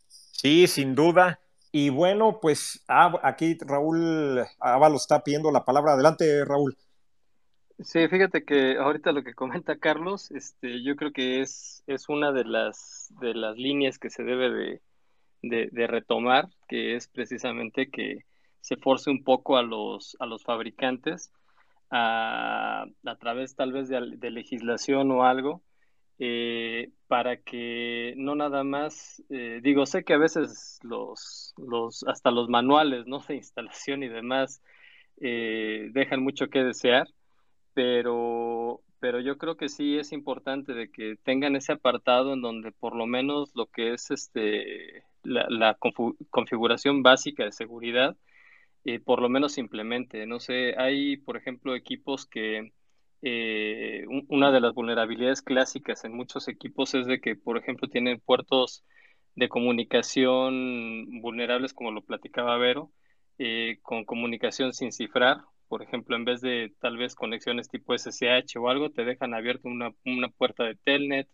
Sí, sin duda. Y bueno, pues ah, aquí Raúl Ábalos está pidiendo la palabra. Adelante, Raúl. Sí, fíjate que ahorita lo que comenta Carlos, este, yo creo que es, es una de las, de las líneas que se debe de, de retomar, que es precisamente que se force un poco a los, a los fabricantes a, través tal vez de, legislación o algo, eh, para que no nada más, eh, digo, sé que a veces los, los, hasta los manuales ¿no? de instalación y demás eh, dejan mucho que desear, pero, pero yo creo que sí es importante de que tengan ese apartado en donde por lo menos lo que es este la, la configuración básica de seguridad eh, por lo menos simplemente. No sé, hay, por ejemplo, equipos que eh, una de las vulnerabilidades clásicas en muchos equipos es de que, por ejemplo, tienen puertos de comunicación vulnerables, como lo platicaba Vero, eh, con comunicación sin cifrar. Por ejemplo, en vez de tal vez conexiones tipo SSH o algo, te dejan abierto una, una puerta de Telnet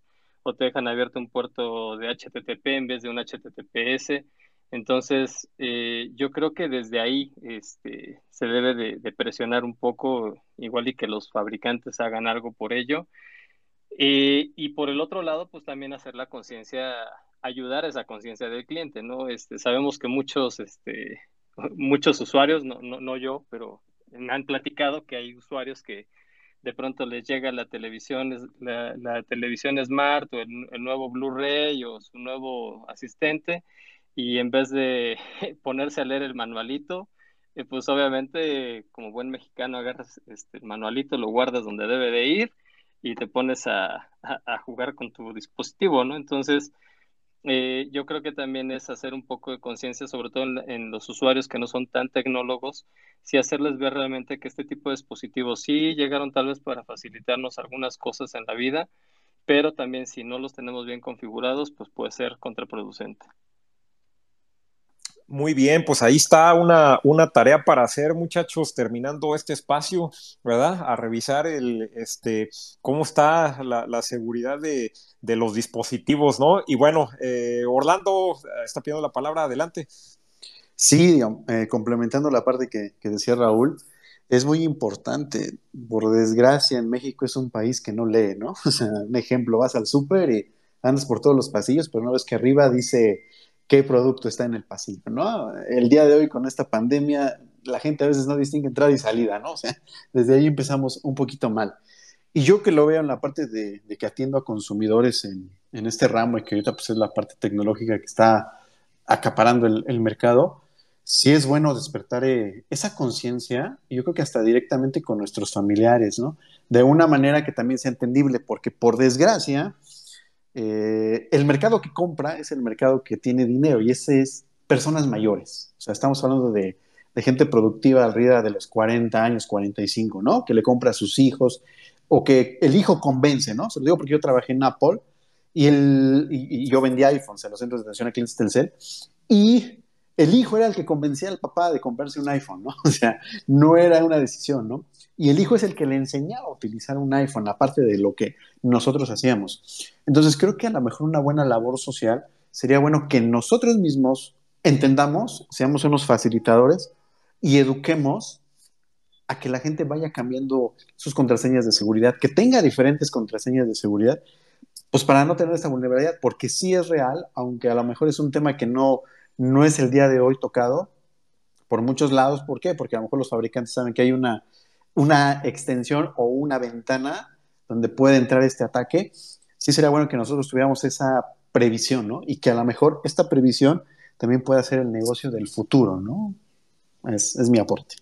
o te dejan abierto un puerto de HTTP en vez de un HTTPS. Entonces, eh, yo creo que desde ahí este, se debe de, presionar un poco, igual y que los fabricantes hagan algo por ello. Eh, y por el otro lado, pues también hacer la conciencia, ayudar a esa conciencia del cliente, ¿no? Este, sabemos que muchos, este, muchos usuarios, no, no, no yo, pero me han platicado que hay usuarios que de pronto les llega la televisión, la, la televisión smart o el, nuevo Blu-ray o su nuevo asistente y en vez de ponerse a leer el manualito, eh, pues obviamente como buen mexicano agarras este, el manualito, lo guardas donde debe de ir y te pones a, jugar con tu dispositivo, ¿no? Entonces, eh, yo creo que también es hacer un poco de conciencia, sobre todo en, los usuarios que no son tan tecnólogos, si hacerles ver realmente que este tipo de dispositivos sí llegaron tal vez para facilitarnos algunas cosas en la vida, pero también si no los tenemos bien configurados, pues puede ser contraproducente. Muy bien, pues ahí está una, una tarea para hacer, muchachos, terminando este espacio, ¿verdad? A revisar el, este, cómo está la, seguridad de, los dispositivos, ¿no? Y bueno, eh, Orlando está pidiendo la palabra, adelante. Sí, eh, complementando la parte que, que, decía Raúl, es muy importante. Por desgracia, en México es un país que no lee, ¿no? O sea, un ejemplo, vas al súper y andas por todos los pasillos, pero no ves que arriba dice qué producto está en el pasillo, ¿no? El día de hoy con esta pandemia, la gente a veces no distingue entrada y salida, ¿no? O sea, desde ahí empezamos un poquito mal. Y yo que lo veo en la parte de, que atiendo a consumidores en, este ramo y que ahorita pues es la parte tecnológica que está acaparando el, mercado, sí es bueno despertar eh, esa conciencia, yo creo que hasta directamente con nuestros familiares, ¿no? De una manera que también sea entendible, porque por desgracia, eh, el mercado que compra es el mercado que tiene dinero y ese es personas mayores. O sea, estamos hablando de, gente productiva arriba de los 40 años, 45, ¿no? Que le compra a sus hijos o que el hijo convence, ¿no? Se lo digo porque yo trabajé en Apple y, yo vendía iPhones en los centros de atención a clientes Telcel y el hijo era el que convencía al papá de comprarse un iPhone, ¿no? O sea, no era una decisión, ¿no? Y el hijo es el que le enseñaba a utilizar un iPhone, aparte de lo que nosotros hacíamos. Entonces, creo que a lo mejor una buena labor social sería bueno que nosotros mismos entendamos, seamos unos facilitadores y eduquemos a que la gente vaya cambiando sus contraseñas de seguridad, que tenga diferentes contraseñas de seguridad, pues para no tener esta vulnerabilidad, porque sí es real, aunque a lo mejor es un tema que no no es el día de hoy tocado por muchos lados. ¿Por qué? Porque a lo mejor los fabricantes saben que hay una, una extensión o una ventana donde puede entrar este ataque. Sí sería bueno que nosotros tuviéramos esa previsión, ¿no? Y que a lo mejor esta previsión también pueda ser el negocio del futuro, ¿no? Es, es mi aporte.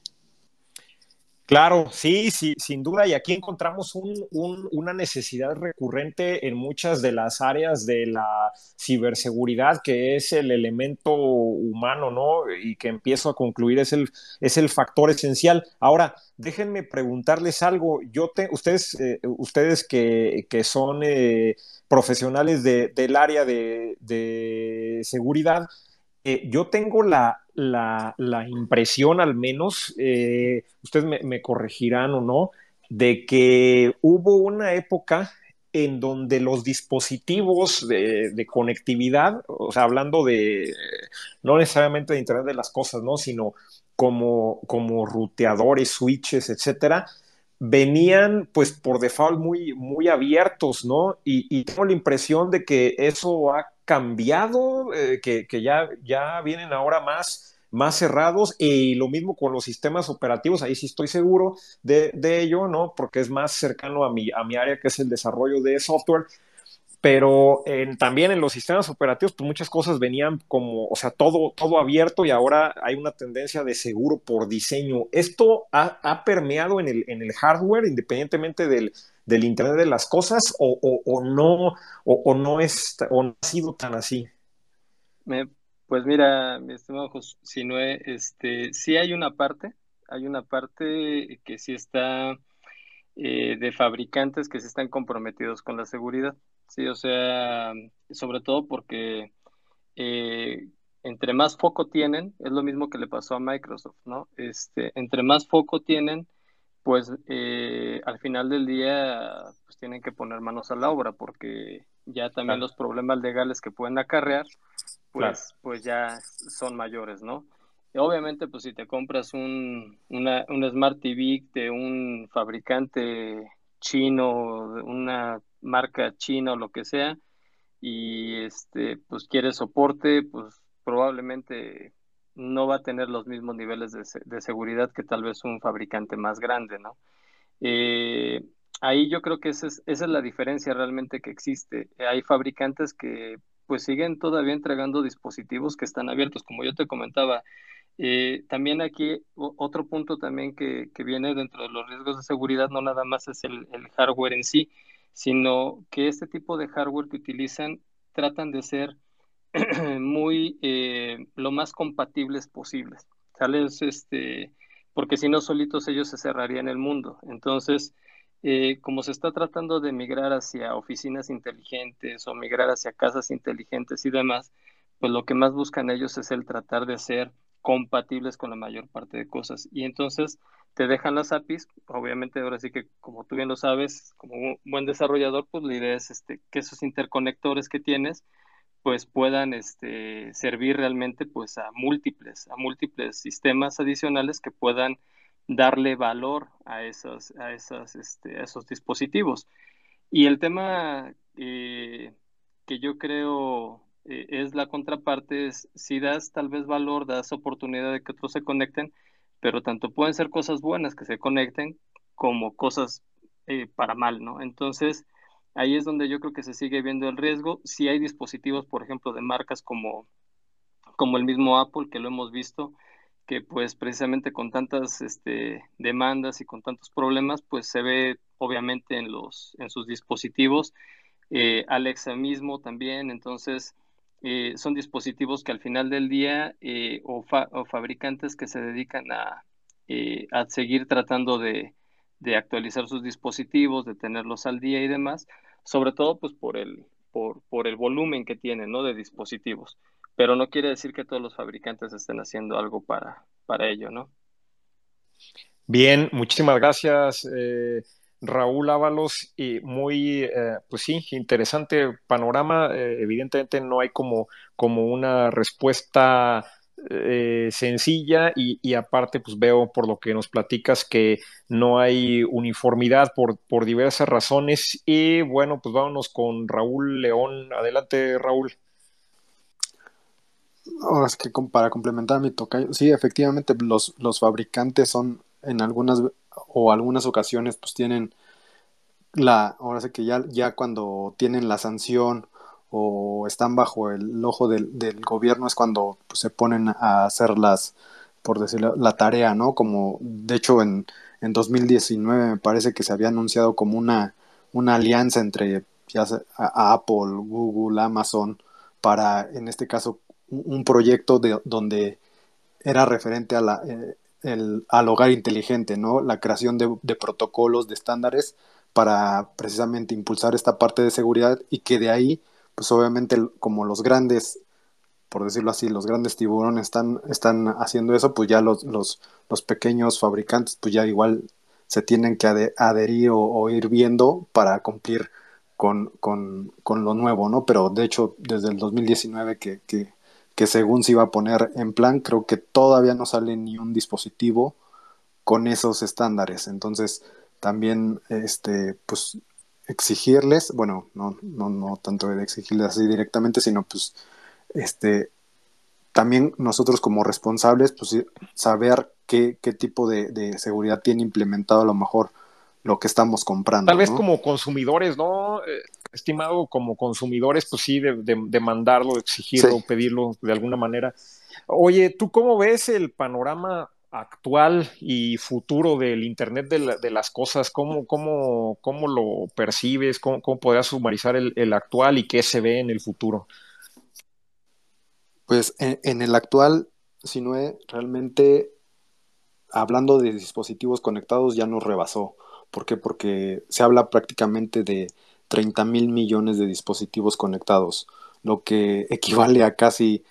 Claro, sí, sí, sin duda. Y aquí encontramos una necesidad recurrente en muchas de las áreas de la ciberseguridad, que es el elemento humano, ¿no? Y que empiezo a concluir es el, es el factor esencial. Ahora, déjenme preguntarles algo. Yo te, ustedes, eh, ustedes que, son eh, profesionales del área de, de seguridad, eh, yo tengo la, impresión, al menos, eh, ustedes me, corregirán o no, de que hubo una época en donde los dispositivos de, conectividad, o sea, hablando de, no necesariamente de Internet de las Cosas, ¿no? Sino como, como ruteadores, switches, etcétera, venían pues por default muy, muy abiertos, ¿no? Y, y, tengo la impresión de que eso ha cambiado, eh, que, ya, ya vienen ahora más, más cerrados y lo mismo con los sistemas operativos, ahí sí estoy seguro de, ello, ¿no? Porque es más cercano a mi, a mi área que es el desarrollo de software, pero también en los sistemas operativos, pues muchas cosas venían como, o sea, todo, todo abierto y ahora hay una tendencia de seguro por diseño. ¿Esto ha, permeado en el, en el hardware, independientemente del, del Internet de las Cosas o, no, o, no es, o no ha sido tan así? pues mira, mi estimado Josué, este, sí hay una parte, hay una parte que sí está eh, de fabricantes que sí están comprometidos con la seguridad, sí, o sea, sobre todo porque eh, entre más foco tienen, es lo mismo que le pasó a Microsoft, ¿no? Este, entre más foco tienen, pues eh, al final del día pues tienen que poner manos a la obra porque ya también los problemas legales que pueden acarrear pues, pues ya son mayores, ¿no? Y obviamente pues si te compras un, una, Smart TV de un fabricante chino, una marca china o lo que sea, y este pues quieres soporte, pues probablemente no va a tener los mismos niveles de, seguridad que tal vez un fabricante más grande, ¿no? Eh, ahí yo creo que esa es, esa es la diferencia realmente que existe. Hay fabricantes que pues siguen todavía entregando dispositivos que están abiertos, como yo te comentaba. Eh, también aquí otro punto también que, viene dentro de los riesgos de seguridad no nada más es el hardware en sí, sino que este tipo de hardware que utilizan tratan de ser muy eh, lo más compatibles posibles. Este, porque si no solitos ellos se cerrarían el mundo. Entonces, eh, como se está tratando de migrar hacia oficinas inteligentes o migrar hacia casas inteligentes y demás, pues lo que más buscan ellos es el tratar de ser compatibles con la mayor parte de cosas. Y entonces te dejan las APIs, obviamente ahora sí que como tú bien lo sabes, como un buen desarrollador, pues la idea es este, que esos interconectores que tienes pues puedan este, servir realmente pues a múltiples, a múltiples sistemas adicionales que puedan darle valor a, esos, a, esas, este, a esos dispositivos. Y el tema eh, que yo creo eh, es la contraparte, es si das tal vez valor, das oportunidad de que otros se conecten, pero tanto pueden ser cosas buenas que se conecten como cosas eh, para mal, ¿no? Entonces, ahí es donde yo creo que se sigue viendo el riesgo. Si hay dispositivos, por ejemplo, de marcas como, como el mismo Apple, que lo hemos visto, que pues precisamente con tantas este, demandas y con tantos problemas, pues se ve obviamente en, los, en sus dispositivos. Eh, Alexa mismo también, entonces eh, son dispositivos que al final del día eh, o, fabricantes que se dedican a, a seguir tratando de, de, actualizar sus dispositivos, de tenerlos al día y demás, sobre todo pues por el, por, por el volumen que tienen ¿no? de dispositivos pero no quiere decir que todos los fabricantes estén haciendo algo para, para ello, ¿no? Bien, muchísimas gracias, eh, Raúl Ábalos. Y muy, eh, pues sí, interesante panorama. Eh, evidentemente no hay como, como una respuesta sencilla y, aparte, pues veo por lo que nos platicas que no hay uniformidad por, por diversas razones. Y bueno, pues vámonos con Raúl León. Adelante, Raúl. Ahora es que para complementar mi tocayo, sí, efectivamente los, los fabricantes son en algunas o algunas ocasiones pues tienen la, ahora sí que ya, ya cuando tienen la sanción o están bajo el ojo del, gobierno es cuando pues, se ponen a hacer las, por decirlo, la tarea, ¿no? Como de hecho en, en 2019 me parece que se había anunciado como una, una alianza entre ya Apple, Google, Amazon, para en este caso un proyecto de, donde era referente a la, eh, el, al hogar inteligente, ¿no? La creación de, de, protocolos, de estándares para precisamente impulsar esta parte de seguridad y que de ahí, pues obviamente como los grandes, por decirlo así, los grandes tiburones están, están haciendo eso, pues ya los, los, los pequeños fabricantes, pues ya igual se tienen que adherir o, ir viendo para cumplir con, con, con, lo nuevo, ¿no? Pero de hecho, desde el 2019 que, que, que según se iba a poner en plan, creo que todavía no sale ni un dispositivo con esos estándares. Entonces, también, este, pues, exigirles, bueno, no, no, no tanto de exigirles así directamente, sino pues, este, también nosotros como responsables, pues, saber qué, qué tipo de, de seguridad tiene implementado a lo mejor lo que estamos comprando. Tal vez como consumidores, ¿no? Eh, estimado, como consumidores, pues sí, de, de, mandarlo, exigirlo, pedirlo de alguna manera. Oye, ¿tú cómo ves el panorama actual y futuro del Internet de, las cosas? ¿Cómo, cómo, cómo lo percibes? ¿Cómo, cómo podrías sumarizar el, actual y qué se ve en el futuro? Pues en, el actual, si no realmente hablando de dispositivos conectados ya nos rebasó. ¿Por qué? Porque se habla prácticamente de 30 mil millones de dispositivos conectados, lo que equivale a casi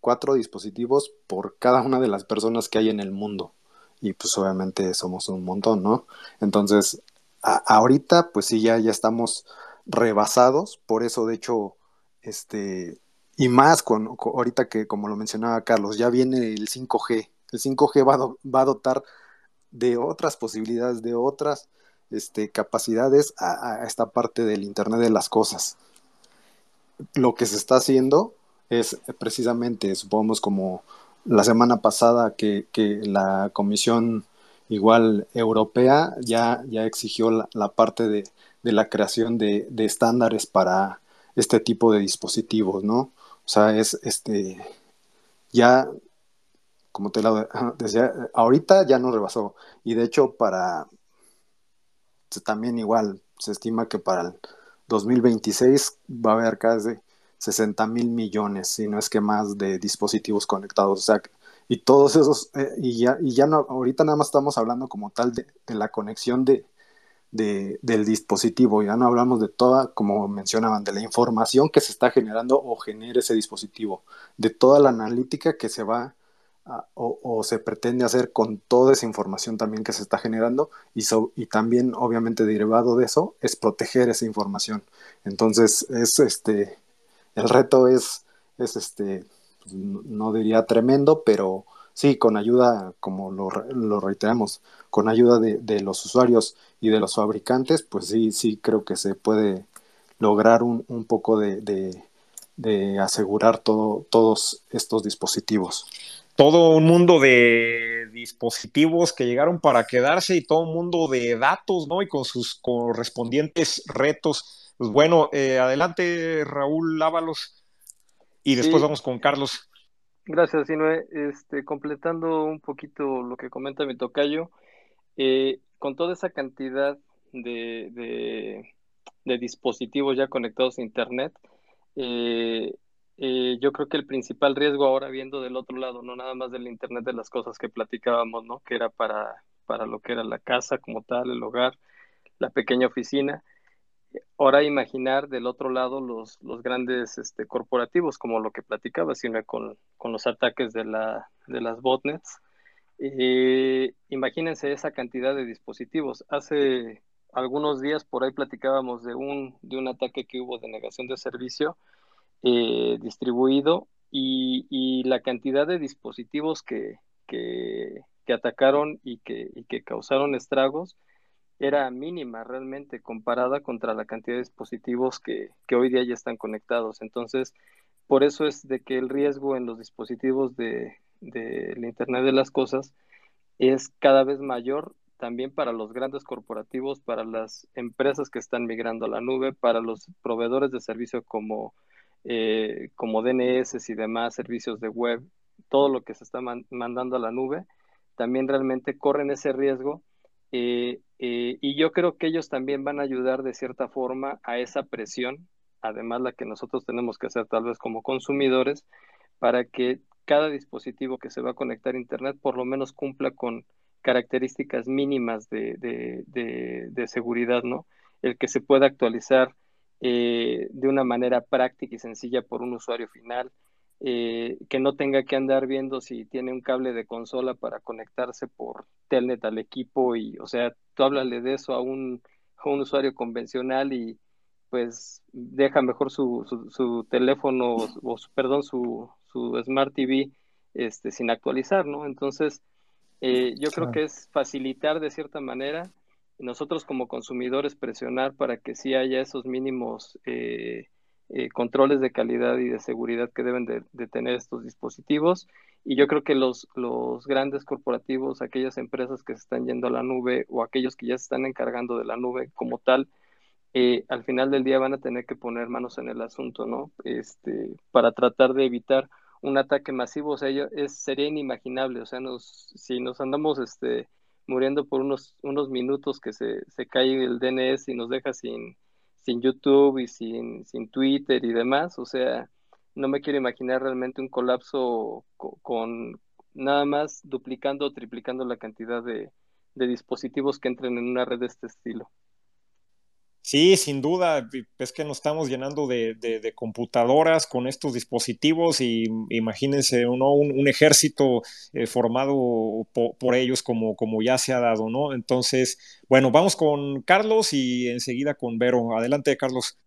cuatro, dispositivos por cada una de las personas que hay en el mundo. Y pues obviamente somos un montón, ¿no? Entonces, ahorita pues sí, ya, ya estamos rebasados, por eso de hecho, este, y más con, ahorita que como lo mencionaba Carlos, ya viene el 5G. El 5G va, va a dotar de otras posibilidades, de otras este, capacidades a, esta parte del Internet de las Cosas. Lo que se está haciendo es precisamente, supongamos como la semana pasada que, la Comisión igual europea ya, ya exigió la, parte de, la creación de, de, estándares para este tipo de dispositivos, ¿no? O sea, es este, ya como te lo decía, ahorita ya no rebasó. Y de hecho, para también igual, se estima que para el 2026 va a haber casi 60 mil millones, si no es que más, de dispositivos conectados. O sea, y todos esos, eh, y ya, y ya no, ahorita nada más estamos hablando como tal de, la conexión de, del dispositivo. Ya no hablamos de toda, como mencionaban, de la información que se está generando o genera ese dispositivo, de toda la analítica que se va o, se pretende hacer con toda esa información también que se está generando y, y también obviamente derivado de eso es proteger esa información. Entonces es este, el reto es, es este, pues, no diría tremendo, pero sí, con ayuda, como lo, lo reiteramos, con ayuda de, los usuarios y de los fabricantes, pues sí, sí creo que se puede lograr un, poco de, asegurar todo, todos estos dispositivos. Todo un mundo de dispositivos que llegaron para quedarse y todo un mundo de datos, ¿no? Y con sus correspondientes retos. Pues bueno, eh, adelante Raúl Lávalos y después vamos con Carlos. Gracias, Sinue. Este, completando un poquito lo que comenta mi tocayo, eh, con toda esa cantidad de, dispositivos ya conectados a Internet, eh, eh, yo creo que el principal riesgo ahora viendo del otro lado, no nada más del Internet de las cosas que platicábamos, ¿no? Que era para, para lo que era la casa como tal, el hogar, la pequeña oficina, Ahora imaginar del otro lado los, los grandes este, corporativos, como lo que platicaba, sino con, con los ataques de, la, de las botnets. Eh, imagínense esa cantidad de dispositivos. Hace algunos días por ahí platicábamos de un, de un ataque que hubo de negación de servicio eh, distribuido y, y, la cantidad de dispositivos que, que, que atacaron y que, y que causaron estragos era mínima realmente comparada contra la cantidad de dispositivos que, hoy día ya están conectados. Entonces, por eso es de que el riesgo en los dispositivos de, Internet de las Cosas es cada vez mayor también para los grandes corporativos, para las empresas que están migrando a la nube, para los proveedores de servicio como, eh, como DNS y demás servicios de web, todo lo que se está mandando a la nube, también realmente corren ese riesgo eh, eh, y yo creo que ellos también van a ayudar de cierta forma a esa presión, además la que nosotros tenemos que hacer tal vez como consumidores, para que cada dispositivo que se va a conectar a Internet por lo menos cumpla con características mínimas de, de, seguridad, ¿no? El que se pueda actualizar eh, de una manera práctica y sencilla por un usuario final, eh, que no tenga que andar viendo si tiene un cable de consola para conectarse por telnet al equipo y, o sea, tú háblale de eso a un, un usuario convencional y pues deja mejor su, su, teléfono o, perdón, su, su Smart TV este, sin actualizar, ¿no? Entonces, eh, yo creo que es facilitar de cierta manera, nosotros como consumidores presionar para que sí haya esos mínimos eh, eh, controles de calidad y de seguridad que deben de, tener estos dispositivos. Y yo creo que los, los grandes corporativos, aquellas empresas que se están yendo a la nube o aquellos que ya se están encargando de la nube como tal, eh, al final del día van a tener que poner manos en el asunto, ¿no? Este, para tratar de evitar un ataque masivo, o sea, es, sería inimaginable, o sea, nos, si nos andamos este, muriendo por unos, unos minutos que se, se cae el DNS y nos deja sin, sin YouTube y sin, sin Twitter y demás. O sea, no me quiero imaginar realmente un colapso con, nada más duplicando o triplicando la cantidad de, de dispositivos que entren en una red de este estilo. Sí, sin duda, es que nos estamos llenando de, computadoras con estos dispositivos y imagínense ¿no? un, ejército eh, formado por ellos como, como ya se ha dado, ¿no? Entonces, bueno, vamos con Carlos y enseguida con Vero. Adelante, Carlos.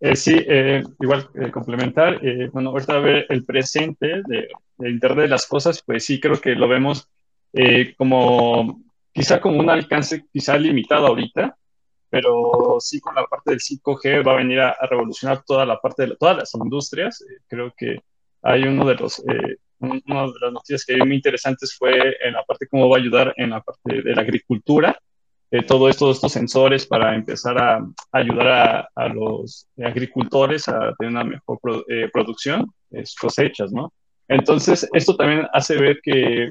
Eh, sí, eh, igual complementar, bueno, ahorita ver el presente de, de, Internet de las Cosas, pues sí creo que lo vemos como quizá con un alcance quizá limitado ahorita, pero sí con la parte del 5G va a venir a, revolucionar toda la parte de todas las industrias. Eh, creo que hay uno de los eh, una de las noticias que hay muy interesantes fue en la parte cómo va a ayudar en la parte de la agricultura. Eh, todo esto, estos sensores para empezar a, ayudar a, los agricultores a tener una mejor producción, cosechas, ¿no? Entonces, esto también hace ver que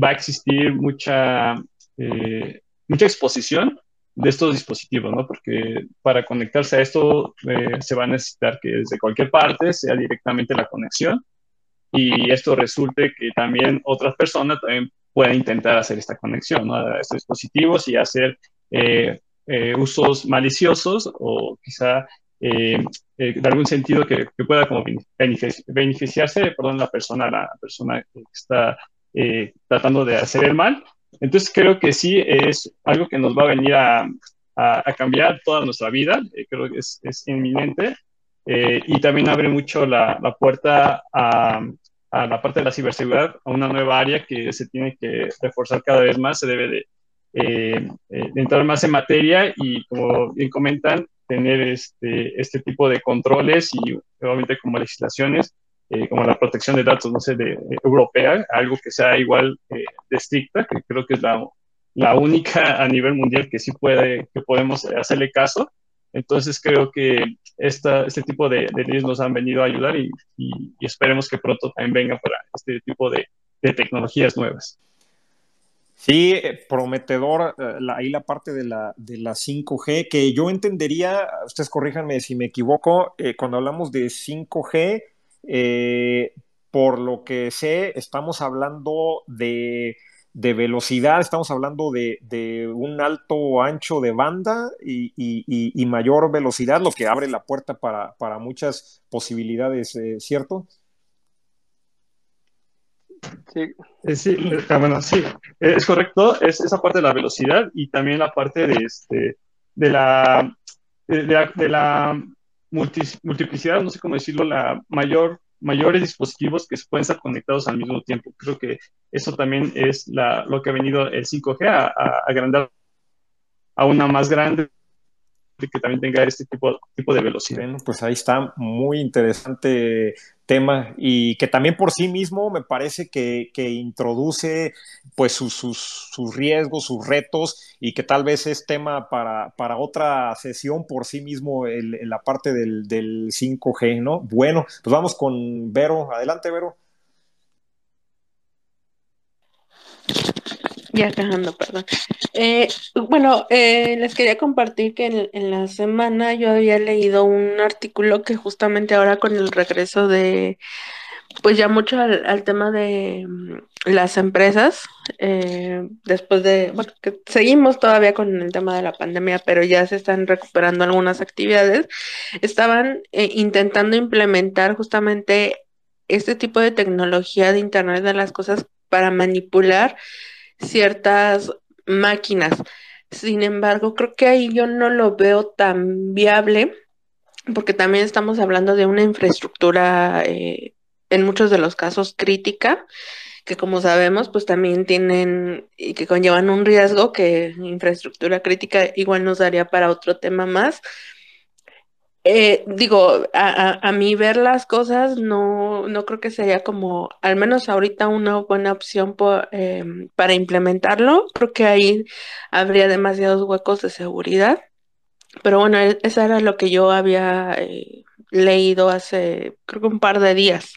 va a existir mucha eh, mucha exposición de estos dispositivos, ¿no? Porque para conectarse a esto eh, se va a necesitar que desde cualquier parte sea directamente la conexión y esto resulte que también otras personas también pueda intentar hacer esta conexión a estos dispositivos y hacer eh, usos maliciosos o quizá de algún sentido que, pueda como beneficiarse perdón, la persona, la persona que está tratando de hacer el mal. Entonces creo que sí es algo que nos va a venir a, cambiar toda nuestra vida, creo que es, inminente y también abre mucho la, la puerta a, la parte de la ciberseguridad, a una nueva área que se tiene que reforzar cada vez más, se debe de, eh, eh, entrar más en materia y, como bien comentan, tener este, este tipo de controles y obviamente como legislaciones, eh, como la protección de datos, no sé, de, europea, algo que sea igual de estricta, que creo que es la, la única a nivel mundial que sí puede, que podemos hacerle caso. Entonces creo que esta, este tipo de, de, leyes nos han venido a ayudar y, esperemos que pronto también venga para este tipo de, tecnologías nuevas. Sí, eh, prometedor eh, ahí la parte de la, de la 5G, que yo entendería, ustedes corríjanme si me equivoco, eh, cuando hablamos de 5G, por lo que sé, estamos hablando de de velocidad, estamos hablando de, un alto ancho de banda y, mayor velocidad, lo que abre la puerta para, muchas posibilidades, eh, ¿cierto? Sí, eh, sí, eh, ah, bueno, sí, es correcto, es esa parte de la velocidad y también la parte de, este, de la, de, la, multiplicidad, no sé cómo decirlo, la mayor mayores dispositivos que pueden estar conectados al mismo tiempo. Creo que eso también es la, lo que ha venido el 5G a, a agrandar a una más grande que también tenga este tipo, tipo de velocidad. Bueno, pues ahí está, muy interesante tema y que también por sí mismo me parece que, introduce pues sus, sus, riesgos, sus retos y que tal vez es tema para, para otra sesión por sí mismo el, la parte del, del 5G, ¿no? Bueno, pues vamos con Vero. Adelante, Vero. Ya cajando, perdón. Eh, bueno, eh, les quería compartir que en, la semana yo había leído un artículo que justamente ahora con el regreso de, pues ya mucho al, tema de mm, las empresas, eh, después de, bueno, seguimos todavía con el tema de la pandemia, pero ya se están recuperando algunas actividades, estaban intentando implementar justamente este tipo de tecnología de Internet de las Cosas para manipular ciertas máquinas. Sin embargo, creo que ahí yo no lo veo tan viable porque también estamos hablando de una infraestructura eh, en muchos de los casos crítica, que como sabemos, pues también tienen y que conllevan un riesgo que infraestructura crítica igual nos daría para otro tema más, eh, digo, a, mí ver las cosas no, no creo que sería como, al menos ahorita, una buena opción em, para implementarlo. Creo que ahí habría demasiados huecos de seguridad. Pero bueno, e, eso era lo que yo había eh, leído hace, creo que un par de días.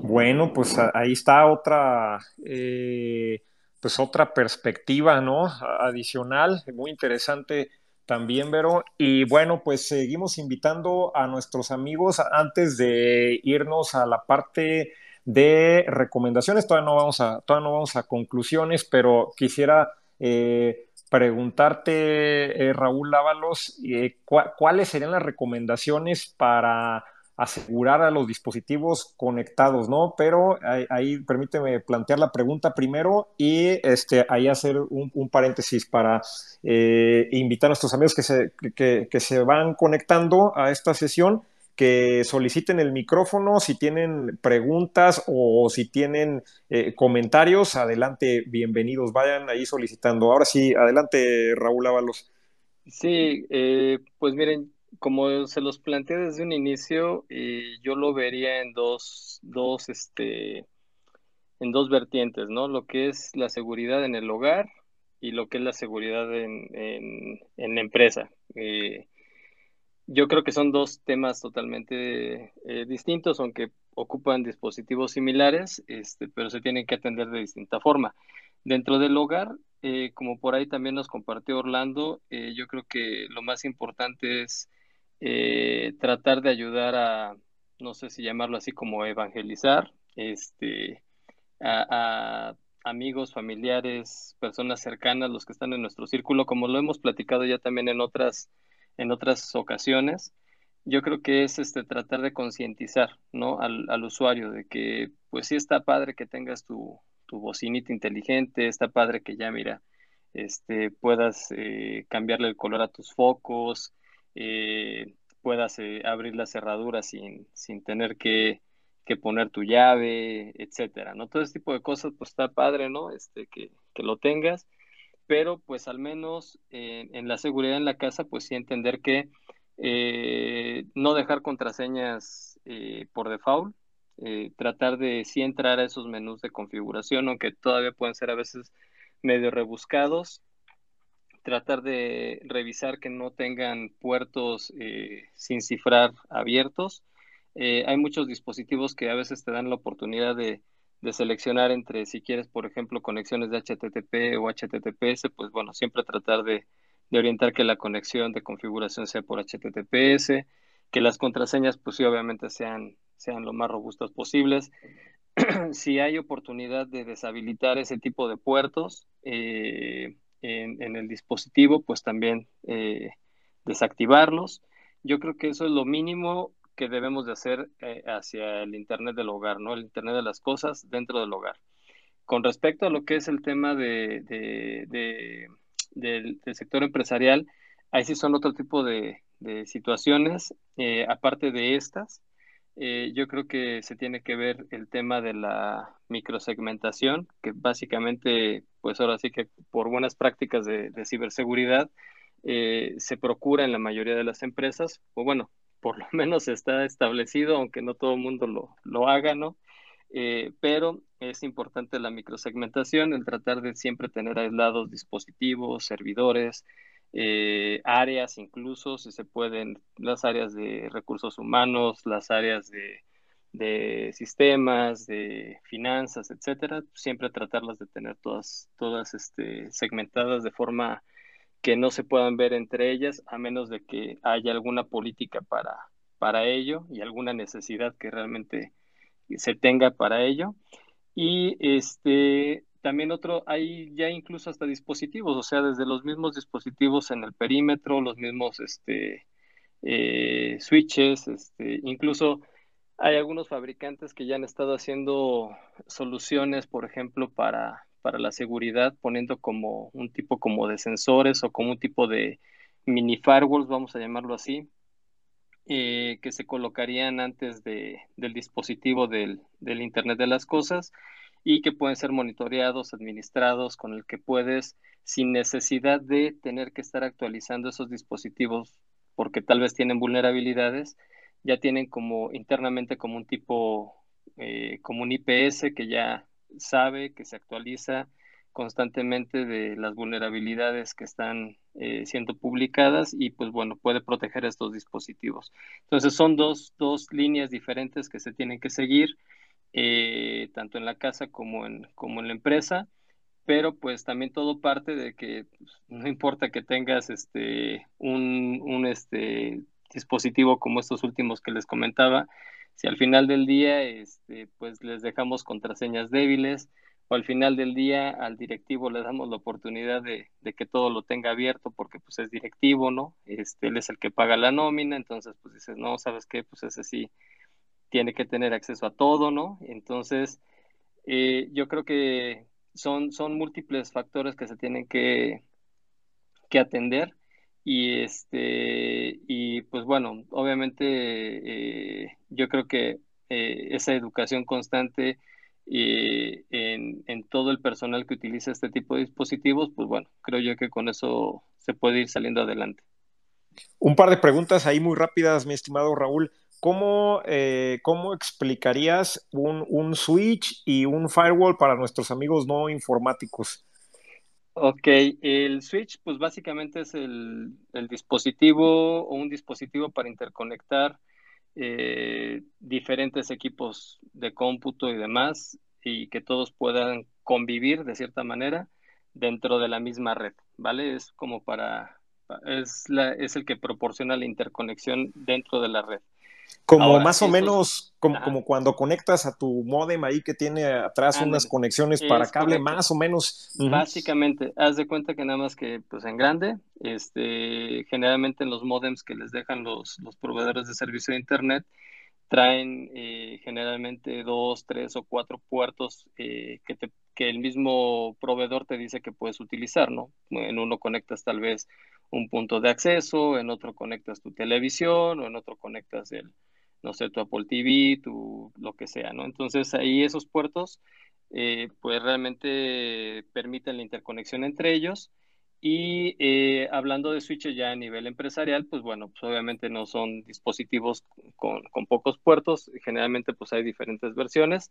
Bueno, pues ahí está otra, eh, pues otra perspectiva, ¿no? Adicional, muy interesante también, Vero. Y bueno, pues seguimos invitando a nuestros amigos antes de irnos a la parte de recomendaciones. Todavía no vamos a, todavía no vamos a conclusiones, pero quisiera eh, preguntarte, eh, Raúl Lávalos, eh, ¿cuáles serían las recomendaciones para asegurar a los dispositivos conectados, ¿no? Pero ahí, permíteme plantear la pregunta primero y este, ahí hacer un, paréntesis para eh, invitar a nuestros amigos que se, que, se van conectando a esta sesión que soliciten el micrófono si tienen preguntas o si tienen eh, comentarios, adelante, bienvenidos, vayan ahí solicitando. Ahora sí, adelante, Raúl Ábalos. Sí, eh, pues miren, como se los planteé desde un inicio, eh, yo lo vería en dos, dos, este, en dos vertientes, ¿no? Lo que es la seguridad en el hogar y lo que es la seguridad en, en, la empresa. Eh, yo creo que son dos temas totalmente eh, distintos, aunque ocupan dispositivos similares, este, pero se tienen que atender de distinta forma. Dentro del hogar, como por ahí también nos compartió Orlando, yo creo que lo más importante es eh, tratar de ayudar a, no sé si llamarlo así como evangelizar, este, a, amigos, familiares, personas cercanas, los que están en nuestro círculo, como lo hemos platicado ya también en otras, en otras ocasiones, yo creo que es este tratar de concientizar ¿no? al, al, usuario de que pues sí está padre que tengas tu, tu bocinita inteligente, está padre que ya mira, este, puedas eh, cambiarle el color a tus focos, eh, puedas eh, abrir la cerradura sin, sin tener que, poner tu llave, etcétera, ¿no? Todo ese tipo de cosas, pues está padre, ¿no? Este, que, que lo tengas, pero pues al menos en la seguridad en la casa, pues sí entender que no dejar contraseñas por default, tratar de sí entrar a esos menús de configuración, aunque todavía pueden ser a veces medio rebuscados, tratar de revisar que no tengan puertos eh, sin cifrar abiertos. Eh, hay muchos dispositivos que a veces te dan la oportunidad de, seleccionar entre si quieres, por ejemplo, conexiones de HTTP o HTTPS, pues bueno, siempre tratar de, orientar que la conexión de configuración sea por HTTPS, que las contraseñas, pues sí, obviamente sean, sean lo más robustas posibles. si hay oportunidad de deshabilitar ese tipo de puertos eh, en, el dispositivo, pues también eh, desactivarlos. Yo creo que eso es lo mínimo que debemos de hacer eh, hacia el Internet del hogar, ¿no? El Internet de las cosas dentro del hogar. Con respecto a lo que es el tema de, del, sector empresarial, ahí sí son otro tipo de, situaciones, aparte de estas. Eh, yo creo que se tiene que ver el tema de la microsegmentación, que básicamente, pues ahora sí que por buenas prácticas de, ciberseguridad, eh, se procura en la mayoría de las empresas, o bueno, por lo menos está establecido, aunque no todo el mundo lo, lo haga, ¿no? Eh, pero es importante la microsegmentación, el tratar de siempre tener aislados dispositivos, servidores, eh, áreas incluso, si se pueden, las áreas de recursos humanos, las áreas de, sistemas, de finanzas, etcétera, siempre tratarlas de tener todas, todas este, segmentadas de forma que no se puedan ver entre ellas, a menos de que haya alguna política para, para ello y alguna necesidad que realmente se tenga para ello. Y este, también otro, hay ya incluso hasta dispositivos, o sea, desde los mismos dispositivos en el perímetro, los mismos este, eh, switches, este, incluso hay algunos fabricantes que ya han estado haciendo soluciones, por ejemplo, para, para la seguridad, poniendo como un tipo como de sensores o como un tipo de mini firewalls, vamos a llamarlo así, eh, que se colocarían antes de, del dispositivo del, del Internet de las Cosas y que pueden ser monitoreados, administrados, con el que puedes, sin necesidad de tener que estar actualizando esos dispositivos porque tal vez tienen vulnerabilidades, ya tienen como internamente como un tipo, eh, como un IPS que ya sabe, que se actualiza constantemente de las vulnerabilidades que están eh, siendo publicadas y pues bueno, puede proteger estos dispositivos. Entonces son dos, dos líneas diferentes que se tienen que seguir eh, tanto en la casa como en, como en la empresa, pero pues también todo parte de que pues, no importa que tengas este, un, un este, dispositivo como estos últimos que les comentaba, si al final del día este, pues les dejamos contraseñas débiles o al final del día al directivo le damos la oportunidad de, de, que todo lo tenga abierto porque pues es directivo, ¿no? Este, él es el que paga la nómina, entonces pues dices, no, ¿sabes qué? Pues ese sí tiene que tener acceso a todo, ¿no? Entonces, eh, yo creo que son, son múltiples factores que se tienen que, que atender y este y pues bueno obviamente eh, yo creo que eh, esa educación constante en, en, todo el personal que utiliza este tipo de dispositivos pues bueno creo yo que con eso se puede ir saliendo adelante un par de preguntas ahí muy rápidas mi estimado Raúl ¿Cómo, eh, ¿Cómo, explicarías un, un, switch y un firewall para nuestros amigos no informáticos? Ok, el switch pues básicamente es el, el dispositivo o un dispositivo para interconectar eh, diferentes equipos de cómputo y demás y que todos puedan convivir de cierta manera dentro de la misma red, ¿vale? Es como para, es, la, es el que proporciona la interconexión dentro de la red. Como más o menos, como, como, cuando conectas a tu modem ahí que tiene atrás unas conexiones para cable, más o menos. Básicamente, haz de cuenta que nada más que pues en grande, este, generalmente en los modems que les dejan los, los proveedores de servicio de Internet, traen eh, generalmente dos, tres o cuatro puertos eh, que, te, que el mismo proveedor te dice que puedes utilizar, ¿no? En uno conectas tal vez un punto de acceso, en otro conectas tu televisión o en otro conectas el, no sé, tu Apple TV, tu lo que sea, ¿no? Entonces ahí esos puertos eh, pues realmente permiten la interconexión entre ellos y eh, hablando de switches ya a nivel empresarial, pues bueno, pues obviamente no son dispositivos con, con, pocos puertos, generalmente pues hay diferentes versiones